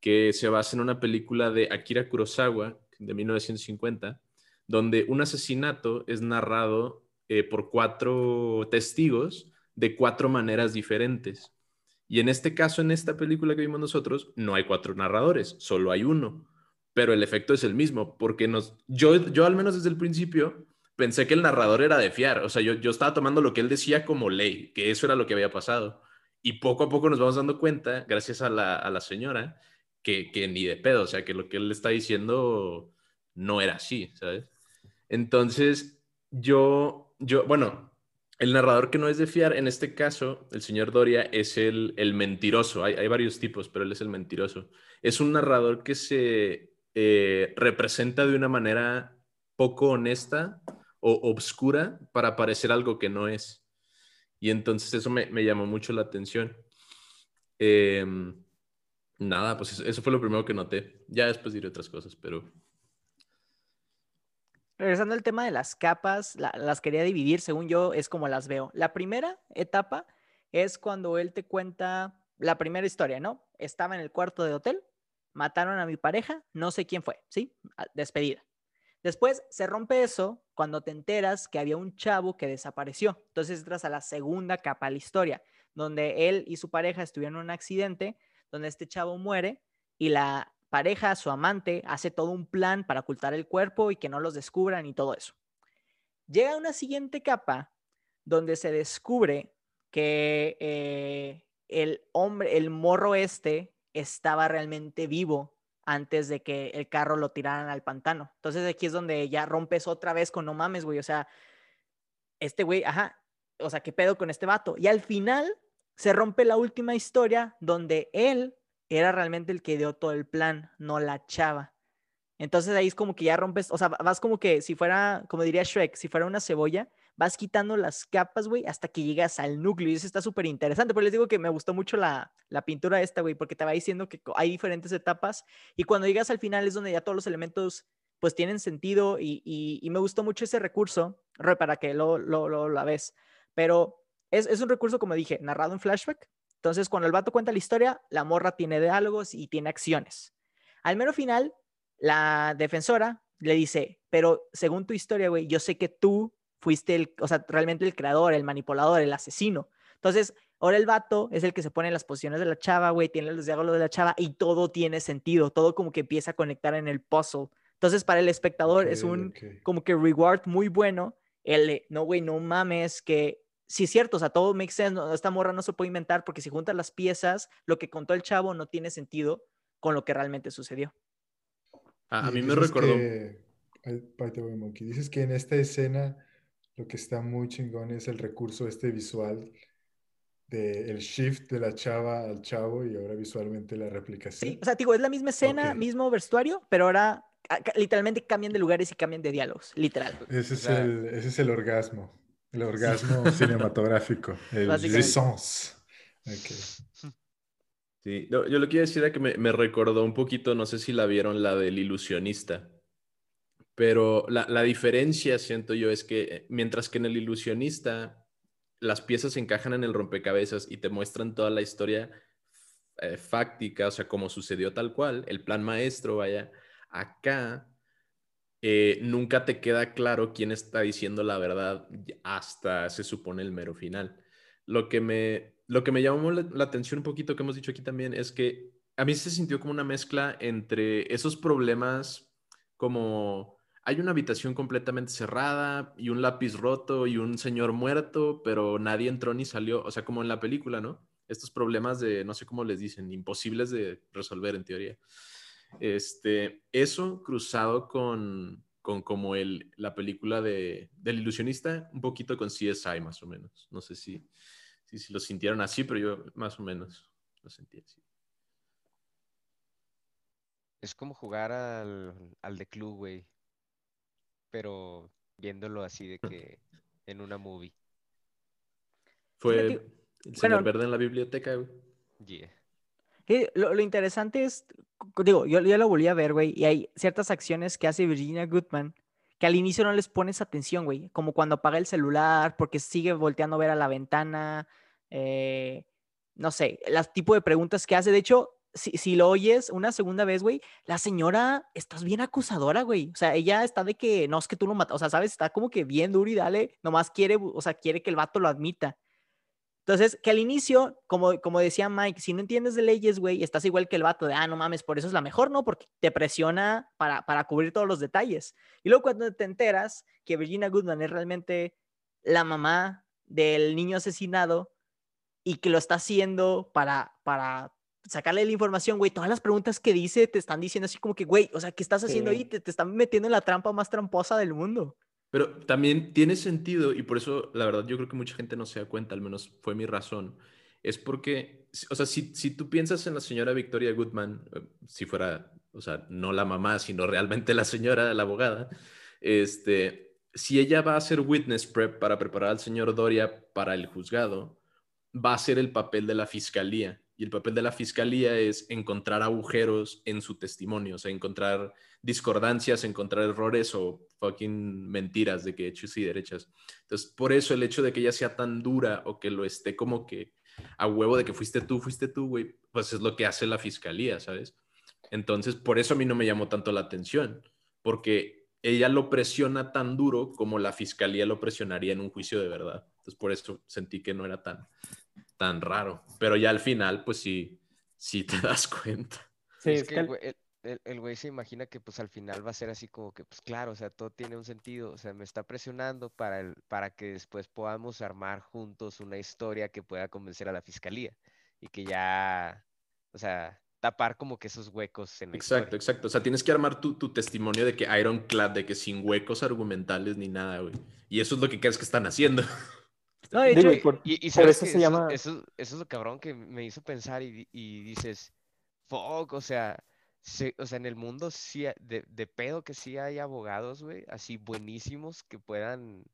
que se basa en una película de Akira Kurosawa de 1950, donde un asesinato es narrado eh, por cuatro testigos de cuatro maneras diferentes. Y en este caso, en esta película que vimos nosotros, no hay cuatro narradores, solo hay uno. Pero el efecto es el mismo, porque nos, yo, yo al menos desde el principio pensé que el narrador era de fiar. O sea, yo, yo estaba tomando lo que él decía como ley, que eso era lo que había pasado. Y poco a poco nos vamos dando cuenta, gracias a la, a la señora, que, que ni de pedo, o sea, que lo que él está diciendo no era así, ¿sabes? Entonces, yo, yo, bueno, el narrador que no es de fiar, en este caso, el señor Doria es el, el mentiroso. Hay, hay varios tipos, pero él es el mentiroso. Es un narrador que se eh, representa de una manera poco honesta o obscura para parecer algo que no es. Y entonces eso me, me llamó mucho la atención. Eh, nada, pues eso, fue lo primero que noté. Ya después diré otras cosas, pero... Regresando al tema de las capas, la- las quería dividir, según yo, es como las veo. La primera etapa es cuando él te cuenta la primera historia, ¿no? Estaba en el cuarto de hotel, mataron a mi pareja, no sé quién fue, ¿sí? Despedida. Después se rompe eso cuando te enteras que había un chavo que desapareció. Entonces entras a la segunda capa de la historia, donde él y su pareja estuvieron en un accidente, donde este chavo muere y la pareja, su amante, hace todo un plan para ocultar el cuerpo y que no los descubran y todo eso. Llega una siguiente capa donde se descubre que eh, el hombre, el morro este, estaba realmente vivo antes de que el carro lo tiraran al pantano. Entonces aquí es donde ya rompes otra vez con no mames, güey. O sea, este güey, ajá, o sea, ¿qué pedo con este vato? Y al final se rompe la última historia donde él era realmente el que dio todo el plan, no la chava. Entonces ahí es como que ya rompes, o sea, vas como que si fuera, como diría Shrek, si fuera una cebolla, vas quitando las capas, güey, hasta que llegas al núcleo. Y eso está súper interesante. Pero les digo que me gustó mucho la, la pintura esta, güey, porque te va diciendo que hay diferentes etapas. Y cuando llegas al final es donde ya todos los elementos, pues, tienen sentido. Y, y- me gustó mucho ese recurso, para que lo, lo, lo la ves. Pero es, es un recurso, como dije, narrado en flashback. Entonces, cuando el vato cuenta la historia, la morra tiene diálogos y tiene acciones. Al mero final, la defensora le dice, pero según tu historia, güey, yo sé que tú fuiste el, o sea, realmente el creador, el manipulador, el asesino. Entonces, ahora el vato es el que se pone en las posiciones de la chava, güey, tiene los diálogos de la chava y todo tiene sentido, todo como que empieza a conectar en el puzzle. Entonces, para el espectador es un como que reward muy bueno. El, no, güey, no mames, que sí es cierto, o sea, todo makes sense, esta morra no se puede inventar porque si juntas las piezas, lo que contó el chavo no tiene sentido con lo que realmente sucedió. A, a mí me recordó... que- Dices que en esta escena lo que está muy chingón es el recurso este visual de el shift de la chava al chavo y ahora visualmente la replicación. Sí, o sea, digo, es la misma escena, Ok. mismo vestuario, pero ahora literalmente cambian de lugares y cambian de diálogos, literal. Ese es, O sea- el, ese es el orgasmo. El orgasmo cinematográfico. El jouissance. Ok. Sí, no, yo lo que iba a decir era que me, me recordó un poquito, no sé si la vieron, la del ilusionista. Pero la, la diferencia, siento yo, es que eh, mientras que en el ilusionista las piezas se encajan en el rompecabezas y te muestran toda la historia eh, fáctica, o sea, como sucedió tal cual, el plan maestro, vaya, acá eh, nunca te queda claro quién está diciendo la verdad hasta se supone el mero final. Lo que me, lo que me llamó la, la atención un poquito que hemos dicho aquí también es que a mí se sintió como una mezcla entre esos problemas como hay una habitación completamente cerrada y un lápiz roto y un señor muerto, pero nadie entró ni salió, o sea, como en la película, ¿no? Estos problemas de, no sé cómo les dicen, imposibles de resolver en teoría. Este, eso cruzado con, con como el, la película de, del ilusionista, un poquito con CSI más o menos. No sé si, si, si lo sintieron así, pero yo más o menos lo sentí así. Es como jugar al, al de club, güey. Pero viéndolo así de que en una movie. Fue el señor bueno. verde en la biblioteca, güey. Yeah. Lo, interesante es, digo, yo ya lo volví a ver, güey, y hay ciertas acciones que hace Virginia Goodman que al inicio no les pones atención, güey, como cuando apaga el celular porque sigue volteando a ver a la ventana, eh, no sé, las tipo de preguntas que hace. De hecho, si, si lo oyes una segunda vez, güey, la señora, estás bien acusadora, güey. O sea, ella está de que, no, es que tú lo matas, o sea, ¿sabes? Está como que bien duro y dale, nomás quiere, o sea, quiere que el vato lo admita. Entonces, que al inicio, como, como decía Mike, si no entiendes de leyes, güey, estás igual que el vato de, ah, no mames, por eso es la mejor, ¿no? Porque te presiona para, para cubrir todos los detalles. Y luego cuando te enteras que Virginia Goodman es realmente la mamá del niño asesinado y que lo está haciendo para, para sacarle la información, güey, todas las preguntas que dice te están diciendo así como que, güey, o sea, ¿qué estás haciendo ahí? Te, te están metiendo en la trampa más tramposa del mundo. Pero también tiene sentido, y por eso, la verdad, yo creo que mucha gente no se da cuenta, al menos fue mi razón. Es porque, o sea, si, si tú piensas en la señora Victoria Goodman, eh, si fuera, o sea, no la mamá, sino realmente la señora, la abogada, este, si ella va a hacer witness prep para preparar al señor Doria para el juzgado, va a ser el papel de la fiscalía. Y el papel de la fiscalía es encontrar agujeros en su testimonio, o sea, encontrar discordancias, encontrar errores o fucking mentiras de que hechos y derechas. Entonces, por eso el hecho de que ella sea tan dura o que lo esté como que a huevo de que fuiste tú, fuiste tú, güey, pues es lo que hace la fiscalía, ¿sabes? Entonces, por eso a mí no me llamó tanto la atención, porque ella lo presiona tan duro como la fiscalía lo presionaría en un juicio de verdad. Entonces, por eso sentí que no era tan, tan raro. Pero ya al final, pues sí, sí te das cuenta. Sí, es es que que el el- güey, el- el- el güey se imagina que pues al final va a ser así como que, pues claro, o sea, todo tiene un sentido, o sea, me está presionando para el, para que después podamos armar juntos una historia que pueda convencer a la fiscalía y que ya, o sea, tapar como que esos huecos en la Exacto, historia. exacto. O sea, tienes que armar tu, tu testimonio de que ironclad, de que sin huecos argumentales ni nada, güey. Y eso es lo que crees que están haciendo. No, de Digo, hecho, y por, Y, y por eso se llama... eso, eso es lo cabrón que me hizo pensar y, y dices, fuck, o sea, se- o sea, en el mundo sí, de, de pedo que sí hay abogados, güey, así buenísimos que puedan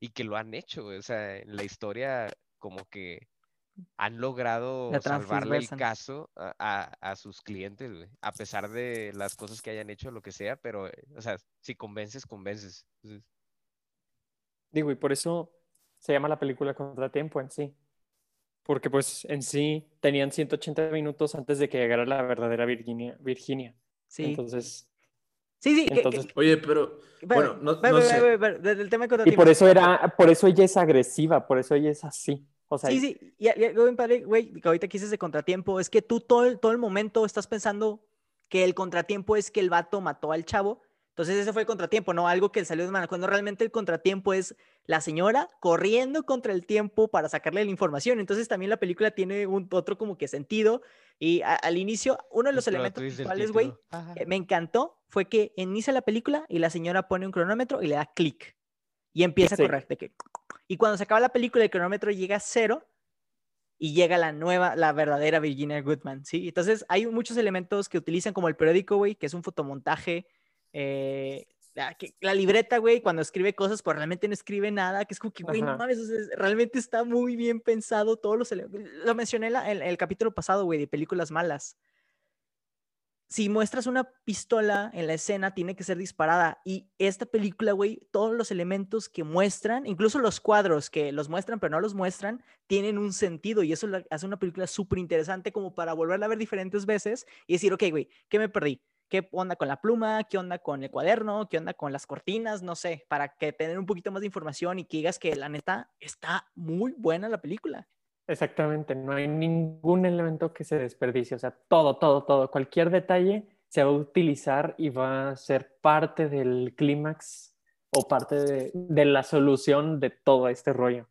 y que lo han hecho, güey, o sea, en la historia como que han logrado salvarle el caso a, a- a sus clientes, güey, a pesar de las cosas que hayan hecho, lo que sea, pero, eh, o sea, si convences, convences. Digo, y por eso se llama la película Contratiempo en sí. Porque pues en sí tenían 180 minutos antes de que llegara la verdadera Virginia. Virginia. sí. Entonces, sí, sí, que- que- entonces Oye, pero Pero- bueno, no- pero- no pero- sé. pero- pero, desde el tema de y por contratiempo, eso era, por eso ella es agresiva, por eso ella es así. O sea, Sí, sí, y, y algo bien padre, güey, que ahorita que dices de contratiempo, es que tú todo el, todo el momento estás pensando que el contratiempo es que el vato mató al chavo, entonces ese fue el contratiempo, no algo que salió de mano, cuando realmente el contratiempo es la señora corriendo contra el tiempo para sacarle la información, entonces también la película tiene un otro como que sentido, y a- al inicio, uno de los plot elementos principales, güey, que me encantó fue que inicia la película y la señora pone un cronómetro y le da clic y empieza Sí. a correr. de que- Y cuando se acaba la película, el cronómetro llega a cero y llega la nueva, la verdadera Virginia Goodman, ¿sí? Entonces hay muchos elementos que utilizan como el periódico, güey, que es un fotomontaje eh, la, libreta, güey, cuando escribe cosas, pues realmente no escribe nada, que es como que, güey, no mames, o sea, realmente está muy bien pensado todos los ele- Lo mencioné en en el, capítulo pasado, güey, de películas malas. Si muestras una pistola en la escena, tiene que ser disparada. Y esta película, güey, todos los elementos que muestran, incluso los cuadros que los muestran, pero no los muestran, tienen un sentido. Y eso hace una película súper interesante como para volverla a ver diferentes veces y decir, ok, güey, ¿qué me perdí? ¿Qué onda con la pluma? ¿Qué onda con el cuaderno? ¿Qué onda con las cortinas? No sé, para que tener un poquito más de información y que digas que la neta está muy buena la película. Exactamente, no hay ningún elemento que se desperdicie, o sea, todo, todo, todo, cualquier detalle se va a utilizar y va a ser parte del clímax o parte de, de la solución de todo este rollo.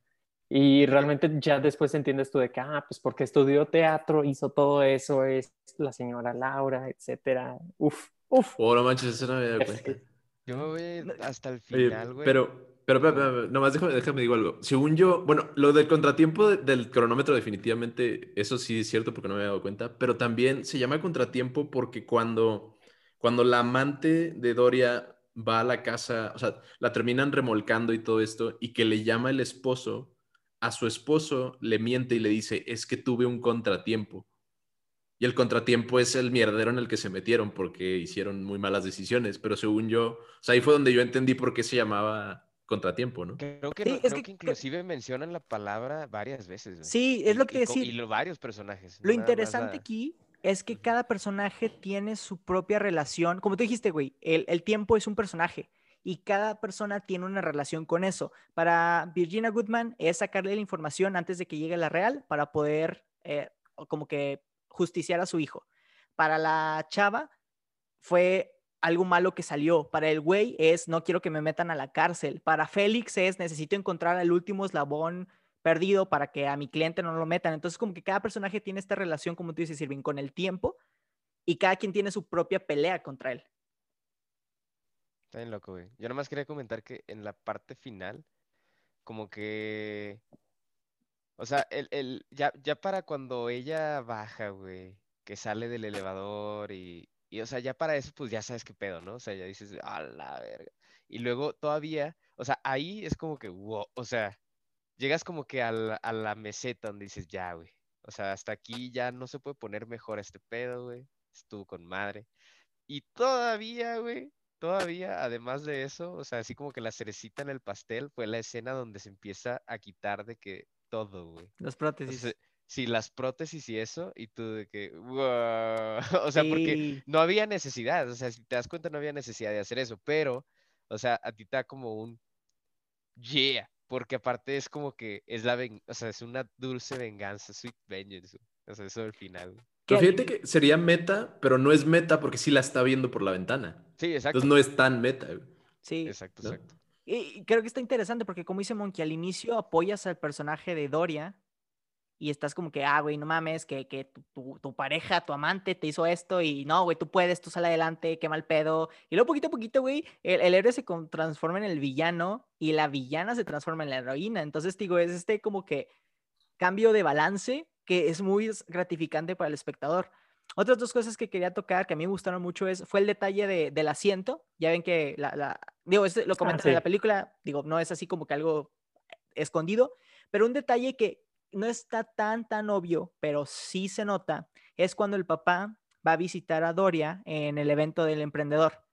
Y realmente ya después entiendes tú de que, ah, pues porque estudió teatro, hizo todo eso, es la señora Laura, etcétera. Uf, uf. Oh, no manches, eso no me había dado Este, cuenta. Yo me voy hasta el final, güey. pero, pero, pero, pero, nomás déjame, déjame digo algo. Según yo, bueno, lo del contratiempo de- del cronómetro definitivamente, eso sí es cierto porque no me había dado cuenta, pero también se llama contratiempo porque cuando, cuando la amante de Doria va a la casa, o sea, la terminan remolcando y todo esto, y que le llama el esposo, a su esposo le miente y le dice, es que tuve un contratiempo. Y el contratiempo es el mierdero en el que se metieron porque hicieron muy malas decisiones. Pero según yo, o sea, ahí fue donde yo entendí por qué se llamaba contratiempo, ¿no? Creo que, Sí, no- es creo que- que inclusive mencionan la palabra varias veces. Sí, es lo que y decir. Y lo- varios personajes. Lo interesante la- aquí es que cada personaje tiene su propia relación. Como tú dijiste, güey, el, el tiempo es un personaje y cada persona tiene una relación con eso. Para Virginia Goodman es sacarle la información antes de que llegue la real para poder eh, como que justiciar a su hijo. Para la chava fue algo malo que salió. Para el güey es no quiero que me metan a la cárcel. Para Félix es necesito encontrar el último eslabón perdido para que a mi cliente no lo metan. Entonces, como que cada personaje tiene esta relación, como tú dices, Irving, con el tiempo y cada quien tiene su propia pelea contra él. Está bien loco, güey. Yo nomás quería comentar que en la parte final, como que. O sea, el, el, ya, ya para cuando ella baja, güey, que sale del elevador y, y, o sea, ya para eso, pues ya sabes qué pedo, ¿no? O sea, ya dices, a la verga. Y luego todavía, o sea, ahí es como que, wow, o sea, llegas como que a la, a la meseta donde dices, ya, güey. O sea, hasta aquí ya no se puede poner mejor este pedo, güey. Estuvo con madre. Y todavía, güey, todavía, además de eso, o sea, así como que la cerecita en el pastel fue la escena donde se empieza a quitar de que todo, güey. Las O prótesis. sea, sí, las prótesis y eso, y tú de que, wow. O sea, porque no había necesidad, o sea, si te das cuenta, no había necesidad de hacer eso, pero, o sea, a ti te da como un yeah, porque aparte es como que es la, ven- o sea, es una dulce venganza, sweet vengeance, o sea, eso al final. Pero fíjate que sería meta, pero no es meta porque sí la está viendo por la ventana. Sí, exacto, Entonces no es tan meta. Sí. exacto, ¿no? exacto. Y creo que está interesante porque como dice Monkey, al inicio apoyas al personaje de Doria y estás como que, ah, güey, no mames, que, que tu, tu- tu pareja, tu amante te hizo esto y no, güey, tú puedes, tú sale adelante, qué mal pedo. Y luego poquito a poquito, güey, el, el héroe se transforma en el villano y la villana se transforma en la heroína. Entonces, digo, es este como que cambio de balance que es muy gratificante para el espectador. Otras dos cosas que quería tocar que a mí me gustaron mucho es, fue el detalle de- del asiento. Ya ven que la, la- digo, este lo comentan en la película, digo, no es así como que algo escondido, pero un detalle que no está tan, tan obvio, pero sí se nota, es cuando el papá va a visitar a Doria en el evento del emprendedor.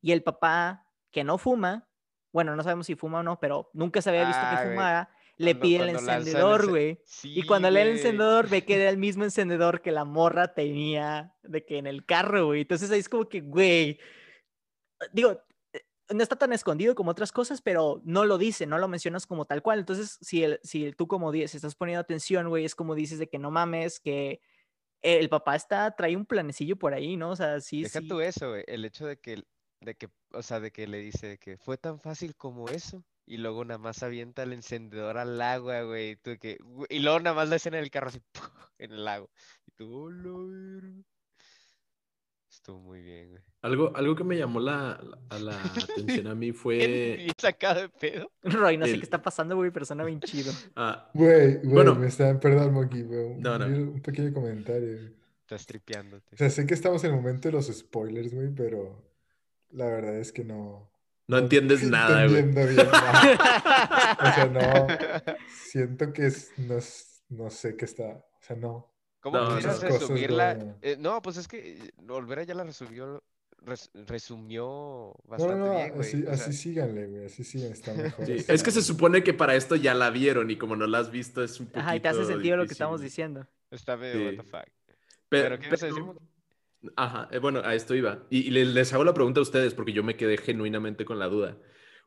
Y el papá, que no fuma, bueno, no sabemos si fuma o no, pero nunca se había visto Ah, que güey, fumara, le cuando- pide el cuando lanza el encendedor, ence- güey. Sí, Y cuando lee el encendedor, ve que era el mismo encendedor que la morra tenía de que en el carro, güey. Entonces ahí es como que, güey. Digo, eh, no está tan escondido como otras cosas, pero no lo dice, no lo mencionas como tal cual. Entonces, si, el, si tú como dices, estás poniendo atención, güey, es como dices de que no mames, que el papá está, trae un planecillo por ahí, ¿no? O sea, sí, Deja sí. tú eso, güey, el hecho de que, de que, o sea, de que le dice que fue tan fácil como eso, y luego nada más avienta el encendedor al agua, güey, y tú de que, güey, y luego nada más la escena del carro así, en el lago, y tú, "Hola, verga". Estuvo muy bien, güey. Algo, algo que me llamó la, la- a la atención a mí fue... bien sacado de pedo. Roy, no sé el- qué está pasando, güey, pero suena bien chido. ah, Güey, güey, Bueno. me está, perdón, pero un, No, no. un pequeño comentario. Estás tripeándote. O sea, sé que estamos en el momento de los spoilers, güey, pero la verdad es que no. No entiendes nada, güey. bien nada. O sea, no. Siento que es, no, es- no sé qué está. O sea, no. ¿Cómo No, cosas resumirla? no. Eh, no, pues es que eh, Olvera ya la resumió, res- resumió No, no, bastante no, bien, güey. así, o así síganle, güey. Así sigan, está mejor. Sí. Es que se supone que para esto ya la vieron y como no la has visto es un poquito Ajá, y te hace sentido lo que estamos diciendo. está medio what Sí. the fuck. Pe- Pero, ¿qué ibas a decir, pero- Moki? Ajá, eh, bueno, a esto iba. Y, y les, hago la pregunta a ustedes porque yo me quedé genuinamente con la duda.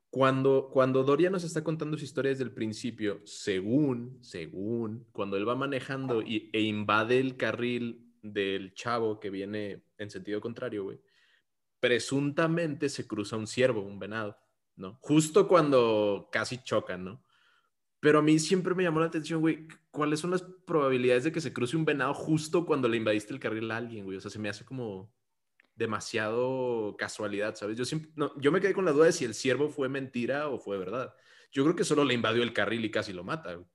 Cuando, cuando Doria nos está contando su historia desde el principio, según, según, cuando él va manejando y, e invade el carril del chavo que viene en sentido contrario, güey, presuntamente se cruza un ciervo, un venado, ¿no? Justo cuando casi chocan, ¿no? Pero a mí siempre me llamó la atención, güey, ¿cuáles son las probabilidades de que se cruce un venado justo cuando le invadiste el carril a alguien, güey? O sea, se me hace como demasiado casualidad, ¿sabes? Yo, siempre, no, yo me quedé con la duda de si el ciervo fue mentira o fue verdad. Yo creo que solo le invadió el carril y casi lo mata, güey.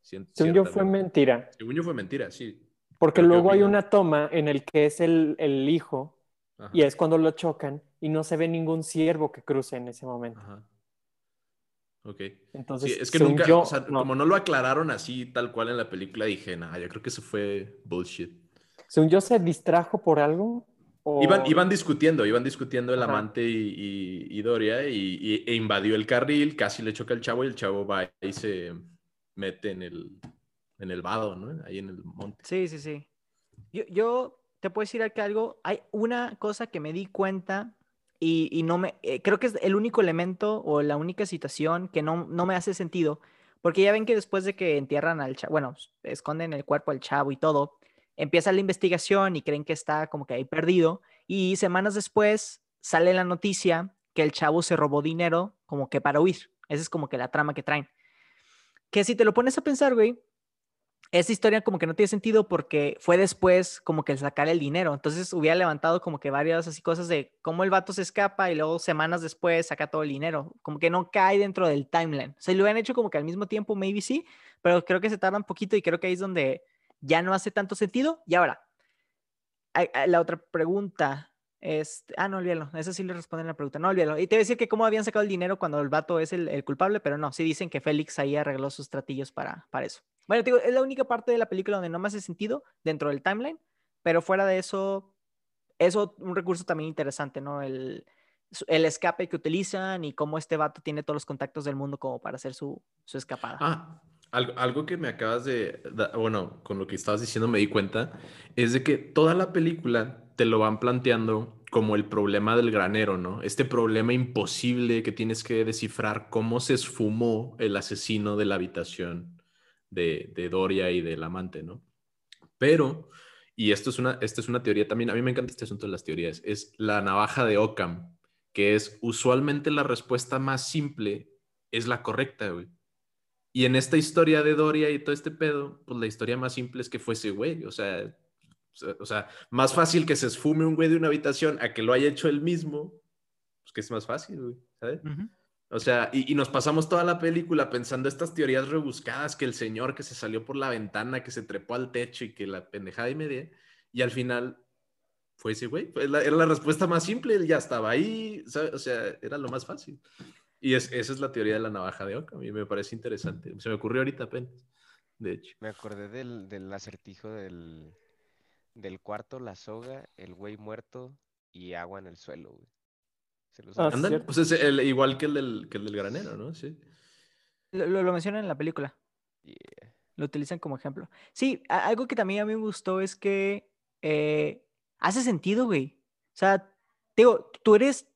Según yo fue mentira, Según yo fue mentira, sí. porque ¿Pero qué luego hay una toma en el que es el, el hijo Ajá, y es cuando lo chocan y no se ve ningún ciervo que cruce en ese momento. Ajá. Ok. Entonces, Sí, es que nunca, yo, o sea, no. como no lo aclararon así, tal cual en la película, dije, nah, yo creo que eso fue bullshit. Según yo se distrajo por algo o Iban, iban discutiendo, iban discutiendo el Ajá. amante y, y- y Doria y, y- e invadió el carril, casi le choca el chavo y el chavo va y se mete en el, en el vado, ¿no? Ahí en el monte. Sí, sí, sí. Yo, yo te puedo decir que algo, hay una cosa que me di cuenta y, no me, eh, creo que es el único elemento o la única situación que no, no me hace sentido, porque ya ven que después de que entierran al chavo, bueno, esconden el cuerpo al chavo y todo, empieza la investigación y creen que está como que ahí perdido y semanas después sale la noticia que el chavo se robó dinero como que para huir. Esa es como que la trama que traen. Que si te lo pones a pensar, güey, esa historia como que no tiene sentido porque fue después como que sacar el dinero. Entonces hubiera levantado como que varias así cosas de cómo el vato se escapa y luego semanas después saca todo el dinero. Como que no cae dentro del timeline. O lo hubieran hecho como que al mismo tiempo, maybe sí, pero creo que se tarda un poquito y creo que ahí es donde ya no hace tanto sentido. Y ahora, la otra pregunta. Este, ah, no, olvídalo. Eso sí le responden la pregunta. No, olvídalo. Y te voy a decir que cómo habían sacado el dinero cuando el vato es el, el culpable, pero no. Sí dicen que Félix ahí arregló sus tratillos para, para eso. Bueno, te digo, es la única parte de la película donde no me hace sentido dentro del timeline, pero fuera de eso, eso un recurso también interesante, ¿no? El, el escape que utilizan y cómo este vato tiene todos los contactos del mundo como para hacer su, su escapada. Ah, algo, algo que me acabas de, bueno, con lo que estabas diciendo me di cuenta, es de que toda la película te lo van planteando como el problema del granero, ¿no? Este problema imposible que tienes que descifrar cómo se esfumó el asesino de la habitación de, Doria y del amante, ¿no? Pero, y esto es una, esta es una teoría también, a mí me encanta este asunto de las teorías, es la navaja de Occam, que es usualmente la respuesta más simple es la correcta, güey. Y en esta historia de Doria y todo este pedo, pues la historia más simple es que fuese güey, o sea, o sea- más fácil que se esfume un güey de una habitación a que lo haya hecho él mismo, pues que es más fácil, güey, ¿sabes? Ujú. O sea, y, nos pasamos toda la película pensando estas teorías rebuscadas, que el señor que se salió por la ventana, que se trepó al techo y que la pendejada y media, y al final fue ese güey, fue la- era la respuesta más simple, él ya estaba ahí, o sea, era lo más fácil. Y es, esa es la teoría de la navaja de Oca, a mí me parece interesante, se me ocurrió ahorita apenas, de hecho. Me acordé del, del acertijo del, del cuarto, la soga, el güey muerto y agua en el suelo, güey. ¿Se los Ah, pues es el- igual que el, del, que el del granero, ¿no? Sí. Lo, lo, lo mencionan en la película. Yeah. Lo utilizan como ejemplo. Sí, a- algo que también a mí me gustó es que eh, hace sentido, güey. O sea, digo, tú eres,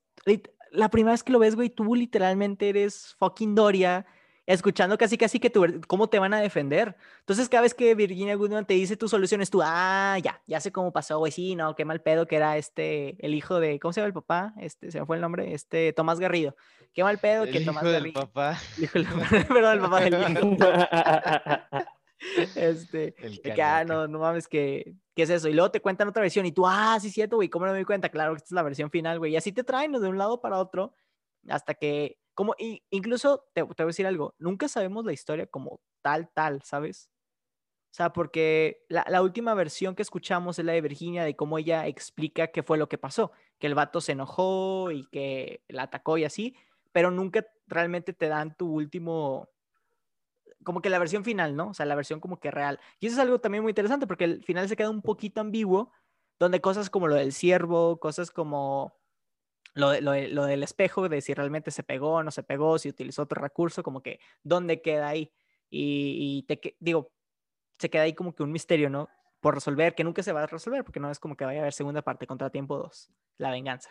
la primera vez que lo ves, güey, tú literalmente eres fucking Doria, escuchando casi casi que tu, cómo te van a defender. Entonces, cada vez que Virginia Goodman te dice tus soluciones, tú, ah, ya, ya sé cómo pasó, güey, sí, no, qué mal pedo que era este, el hijo de, ¿cómo se llama el papá? Este, se me fue el nombre, este, Tomás Garrido. Qué mal pedo El que Tomás del Garrido. papá. hijo Perdón, el papá del hijo. Este, El que, ah, no, no mames, que, ¿qué es eso? Y luego te cuentan otra versión y tú, ah, sí, cierto, güey, ¿cómo no me di cuenta? Claro, esta es la versión final, güey. Y así te traen de un lado para otro hasta que, como, incluso te, te voy a decir algo, nunca sabemos la historia como tal, tal, ¿sabes? O sea, porque la, la última versión que escuchamos es la de Virginia, de cómo ella explica qué fue lo que pasó, que el vato se enojó y que la atacó y así, pero nunca realmente te dan tu último, como que la versión final, ¿no? O sea, la versión como que real. Y eso es algo también muy interesante porque el final se queda un poquito ambiguo, donde cosas como lo del ciervo, cosas como lo, de- lo lo del espejo, de si realmente se pegó o no se pegó, si utilizó otro recurso, como que dónde queda ahí. Y, y te digo, se queda ahí como que un misterio, ¿no? Por resolver, que nunca se va a resolver, porque no es como que vaya a haber segunda parte, Contratiempo 2, la venganza.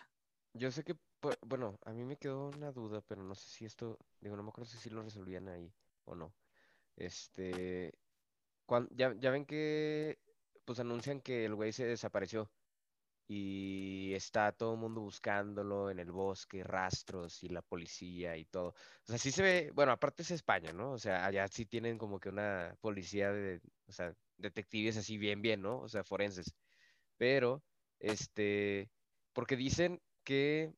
Yo sé que, pu- bueno, a mí me quedó una duda, pero no sé si esto, digo, no me acuerdo si lo resolvían ahí o no. Este, ya, ya ven que, pues anuncian que el güey se desapareció y está todo el mundo buscándolo en el bosque, rastros y la policía y todo. O sea, sí se ve, bueno, aparte es España, ¿no? O sea, allá sí tienen como que una policía de, o sea, detectives así bien, bien, ¿no? O sea, forenses. Pero, este, porque dicen que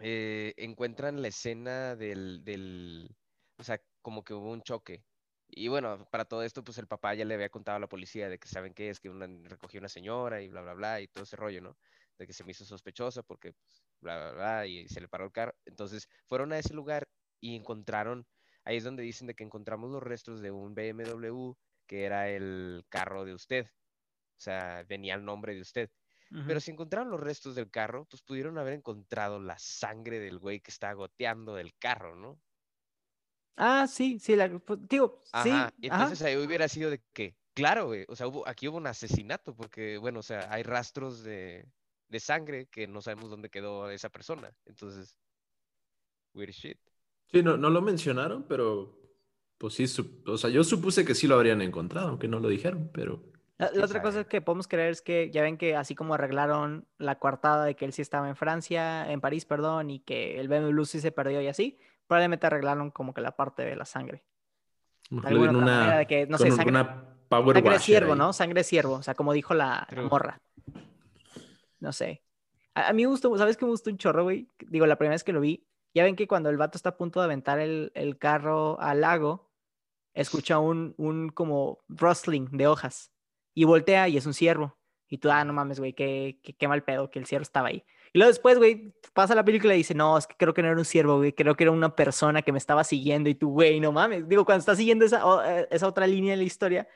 eh, encuentran la escena del, del, o sea, como que hubo un choque. Y bueno, para todo esto, pues el papá ya le había contado a la policía de que saben qué es, que una, recogió una señora y bla, bla, bla, y todo ese rollo, ¿no? De que se me hizo sospechosa porque, pues, bla, bla, bla, y se le paró el carro. Entonces, fueron a ese lugar y encontraron, ahí es donde dicen de que encontramos los restos de un BMW que era el carro de usted. O sea, venía el nombre de usted. Pero si encontraron los restos del carro, pues pudieron haber encontrado la sangre del güey que estaba goteando del carro, ¿no? Ah, sí, sí, la, pues, digo, sí, Ajá. y ajá. Entonces ahí hubiera sido de que, claro, güey, o sea, hubo, aquí hubo un asesinato, porque, bueno, o sea, hay rastros de, de sangre que no sabemos dónde quedó esa persona. Entonces, weird shit. Sí, no, no lo mencionaron, pero pues sí, o sea, yo supuse que sí lo habrían encontrado, aunque no lo dijeron, pero La, otra cosa que podemos creer es que ya ven que así como arreglaron la coartada de que él sí estaba en Francia, en París, perdón, y que el BMW sí se perdió y así, probablemente arreglaron como que la parte de la sangre. De alguna manera una, de que, no sé, sangre, una power sangre ciervo, ahí. ¿no? Sangre ciervo, o sea, como dijo la, morra. No sé. A, a mí me gustó, ¿sabes qué me gustó un chorro, güey? Digo, la primera vez que lo vi, ya ven que cuando el vato está a punto de aventar el, el carro al lago, escucha un, un como rustling de hojas y voltea y es un ciervo. Y tú, ah, no mames, güey, qué, qué, qué mal pedo que el ciervo estaba ahí. Y luego después, güey, pasa la película y dice, no, es que creo que no era un ciervo, güey, creo que era una persona que me estaba siguiendo y tú, güey, no mames. Digo, cuando estás siguiendo esa, o- eh, esa otra línea de la historia,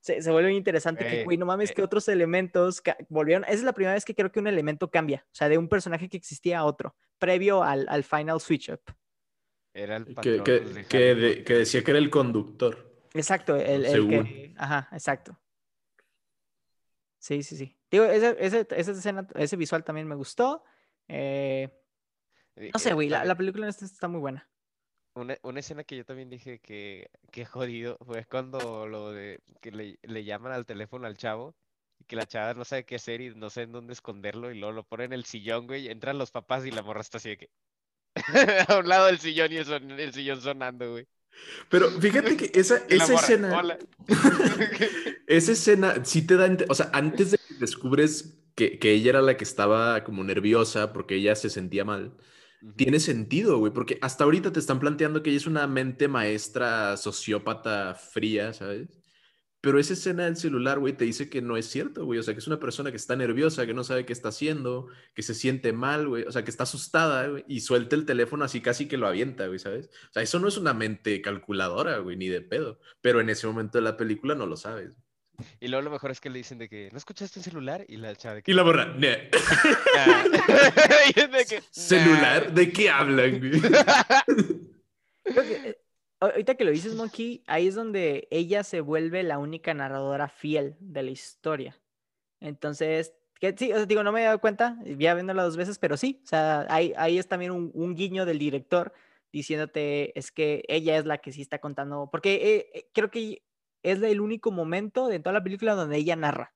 se, se vuelve interesante que, Güey, no mames, eh. que otros elementos volvieron. Esa es la primera vez que creo que un elemento cambia, o sea, de un personaje que existía a otro, previo al, al final switch up. Era el Que, patrón que- que de- decía que era el conductor. Exacto, el, el que. Ajá, exacto. Sí, sí, sí. Digo, ese, ese, esa escena, ese visual también me gustó. Eh, no sé, güey, la, la película esta está muy buena. Una, una escena que yo también dije que, que jodido fue cuando lo de que le, le llaman al teléfono al chavo y que la chava no sabe qué hacer y no sé en dónde esconderlo y luego lo pone en el sillón, güey. Entran los papás y la morra está así de que a un lado del sillón y el, son- el sillón sonando, güey. Pero fíjate que esa, esa morra, escena, esa escena sí te da, o sea, antes de descubres que, que ella era la que estaba como nerviosa porque ella se sentía mal, tiene sentido, güey, porque hasta ahorita te están planteando que ella es una mente maestra, sociópata fría, ¿sabes? Pero esa escena del celular, güey, te dice que no es cierto, güey. O sea, que es una persona que está nerviosa, que no sabe qué está haciendo, que se siente mal, güey. O sea, que está asustada, güey. Y suelta el teléfono así casi que lo avienta, güey, ¿sabes? O sea, eso no es una mente calculadora, güey, ni de pedo. Pero en ese momento de la película no lo sabes. Y luego lo mejor es que le dicen de que, ¿no escuchaste un celular? Y la chava de Y que, la borra, "Nah". Y de que, ¿Celular? "Nah". ¿De qué hablan, güey? Creo que, eh, ahorita que lo dices, Monkey, ahí es donde ella se vuelve la única narradora fiel de la historia. Entonces, que sí, o sea, digo, no me he dado cuenta, ya viéndola dos veces, pero sí, o sea, ahí, ahí es también un, un guiño del director diciéndote, es que ella es la que sí está contando, porque eh, eh, creo que es el único momento de toda la película donde ella narra.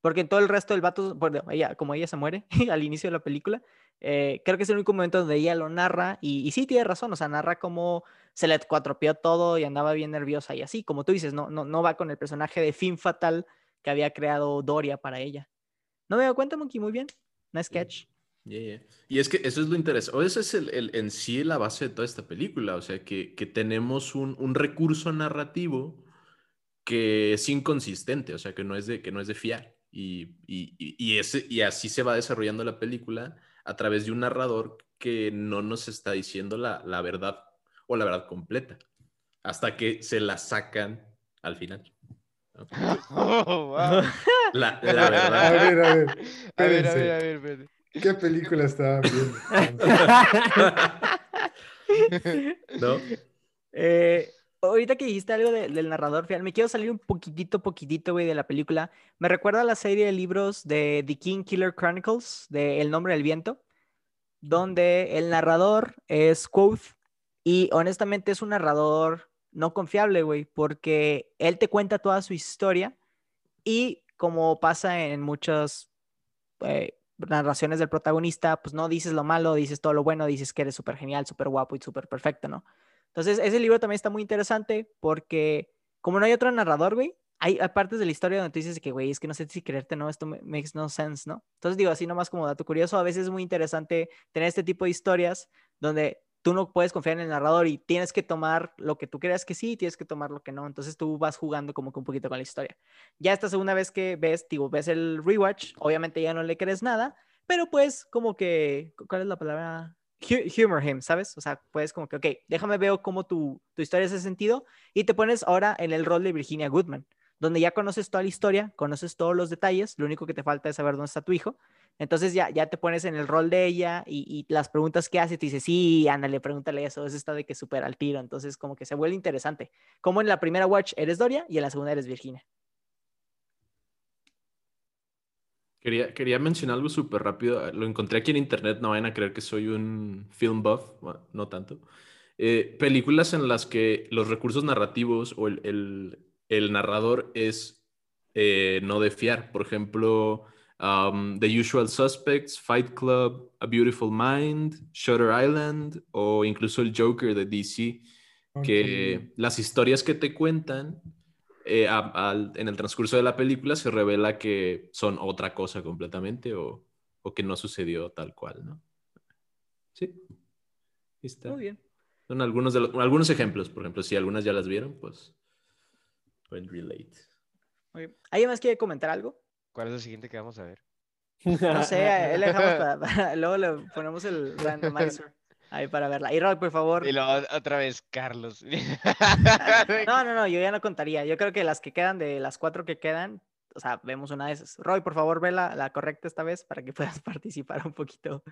Porque en todo el resto del vato, bueno, ella, como ella se muere al inicio de la película, eh, creo que es el único momento donde ella lo narra y, y sí tiene razón, o sea, narra como se le cuatropeó todo y andaba bien nerviosa y así, como tú dices, no, no, no va con el personaje de fin fatal que había creado Doria para ella. No me doy cuenta, Monkey, muy bien. Nice catch. Yeah, yeah. Y es que eso es lo interesante, o eso es el, el- en sí la base de toda esta película, o sea, que, que tenemos un, un recurso narrativo que es inconsistente, o sea, que no es de, que no es de fiar. Y, y, y- y ese, y así se va desarrollando la película a través de un narrador que no nos está diciendo la, la verdad o la verdad completa, hasta que se la sacan al final. Oh, wow. La, la A verdad. ver, a ver. A ver, a ver, a ver. ¿Qué película estaban viendo? ¿No? Eh, ahorita que dijiste algo de- del narrador, fíjate, me quiero salir un poquitito, poquitito, güey, de la película. Me recuerda a la serie de libros de The King Killer Chronicles, de El nombre del viento, donde el narrador es Quoth y honestamente es un narrador no confiable, güey, porque él te cuenta toda su historia y como pasa en muchas eh, narraciones del protagonista, pues no dices lo malo, dices todo lo bueno, dices que eres súper genial, súper guapo y súper perfecto, ¿no? Entonces, ese libro también está muy interesante porque como no hay otro narrador, güey, hay, partes de la historia donde tú dices que, güey, es que no sé si creerte, ¿no? Esto ma- makes no sense, ¿no? Entonces, digo, así nomás como dato curioso, a veces es muy interesante tener este tipo de historias donde tú no puedes confiar en el narrador y tienes que tomar lo que tú creas que sí y tienes que tomar lo que no. Entonces, tú vas jugando como que un poquito con la historia. Ya esta segunda vez que ves, digo, ves el rewatch, obviamente ya no le crees nada, pero pues como que, ¿cuál es la palabra? Hu- Humor him, ¿sabes? O sea, puedes como que, ok, déjame veo cómo tu, tu historia hace sentido y te pones ahora en el rol de Virginia Goodman, donde ya conoces toda la historia, conoces todos los detalles, lo único que te falta es saber dónde está tu hijo. Entonces ya, ya te pones en el rol de ella y, y las preguntas que hace, te dice, sí, ándale, pregúntale eso, eso está de que súper al tiro. Entonces como que se vuelve interesante. Como en la primera watch eres Doria y en la segunda eres Virginia. Quería, quería mencionar algo súper rápido. Lo encontré aquí en internet. No vayan a creer que soy un film buff. Bueno, no tanto. Eh, películas en las que los recursos narrativos o el, el- el narrador es eh, no de fiar. Por ejemplo, um, The Usual Suspects, Fight Club, A Beautiful Mind, Shutter Island o incluso el Joker de DC. Que las historias que te cuentan eh, a- en el transcurso de la película se revela que son otra cosa completamente o, o que no sucedió tal cual, ¿no? Sí. Ahí está. Muy bien. Son algunos, de los- algunos ejemplos, por ejemplo, si algunas ya las vieron, pues pueden relate. muy bien. ¿Alguien más quiere comentar algo? ¿Cuál es lo siguiente que vamos a ver? No sé, ahí le dejamos para, para- luego le ponemos el randomizer ahí para verla. Y Roy, por favor. Y luego otra vez, Carlos. No, no, no, yo ya no contaría. Yo creo que las que quedan, de las cuatro que quedan, o sea, vemos una de esas. Roy, por favor, ve la, la correcta esta vez para que puedas participar un poquito.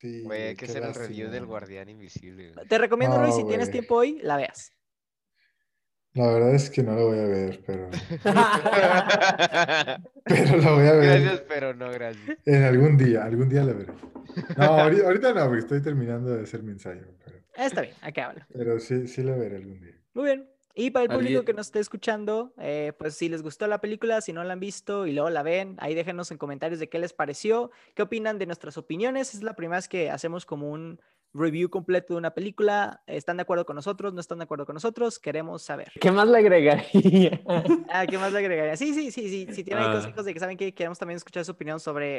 Sí, Güey, hay que qué hacer el review del. Guardián Invisible. güey. Te recomiendo, Roy, si tienes tiempo hoy, la veas. La verdad es que no lo voy a ver, pero, pero la voy a ver Gracias, pero no gracias. en algún día, algún día la veré. No, ahorita, ahorita no, porque estoy terminando de hacer mi ensayo, pero, Está bien, acá habla. pero sí, sí la veré algún día. Muy bien. Y para el público ¿Alguien- que nos esté escuchando, eh, pues si les gustó la película, si no la han visto y luego la ven, ahí déjenos en comentarios de qué les pareció, qué opinan de nuestras opiniones. Es la primera vez que hacemos como un review completo de una película. ¿Están de acuerdo con nosotros? ¿No están de acuerdo con nosotros? Queremos saber. ¿Qué más le agregaría? Ah, ¿qué más le agregaría? Sí, sí, sí, sí. Si tienen ahí Ah. consejos de que saben que queremos también escuchar su opinión sobre,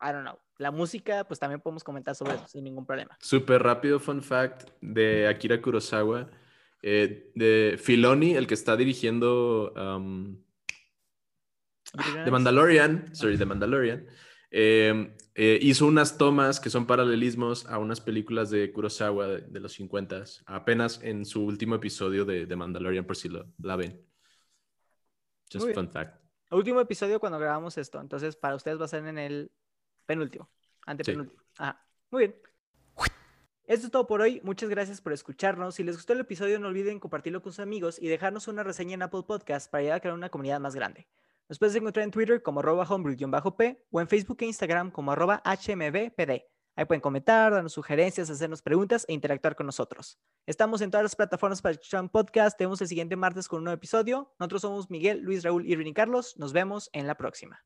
I don't know, la música, pues también podemos comentar sobre eso sin ningún problema. Súper rápido, fun fact de Akira Kurosawa. eh, de Filoni, el que está dirigiendo um, The Mandalorian, sorry, The Mandalorian, eh, eh, hizo unas tomas que son paralelismos a unas películas de Kurosawa de, de los 50 apenas en su último episodio de The Mandalorian, por si lo, la ven. Just fun fact. Último episodio cuando grabamos esto, entonces para ustedes va a ser en el penúltimo, antepenúltimo. Ajá. Muy bien. Esto es todo por hoy. Muchas gracias por escucharnos. Si les gustó el episodio, no olviden compartirlo con sus amigos y dejarnos una reseña en Apple Podcast para ayudar a crear una comunidad más grande. Nos puedes encontrar en Twitter como arroba homebrew-p o en Facebook e Instagram como arroba hmbpd. Ahí pueden comentar, darnos sugerencias, hacernos preguntas e interactuar con nosotros. Estamos en todas las plataformas para escuchar un podcast. Tenemos el siguiente martes con un nuevo episodio. Nosotros somos Miguel, Luis, Raúl, Irving y Carlos. Nos vemos en la próxima.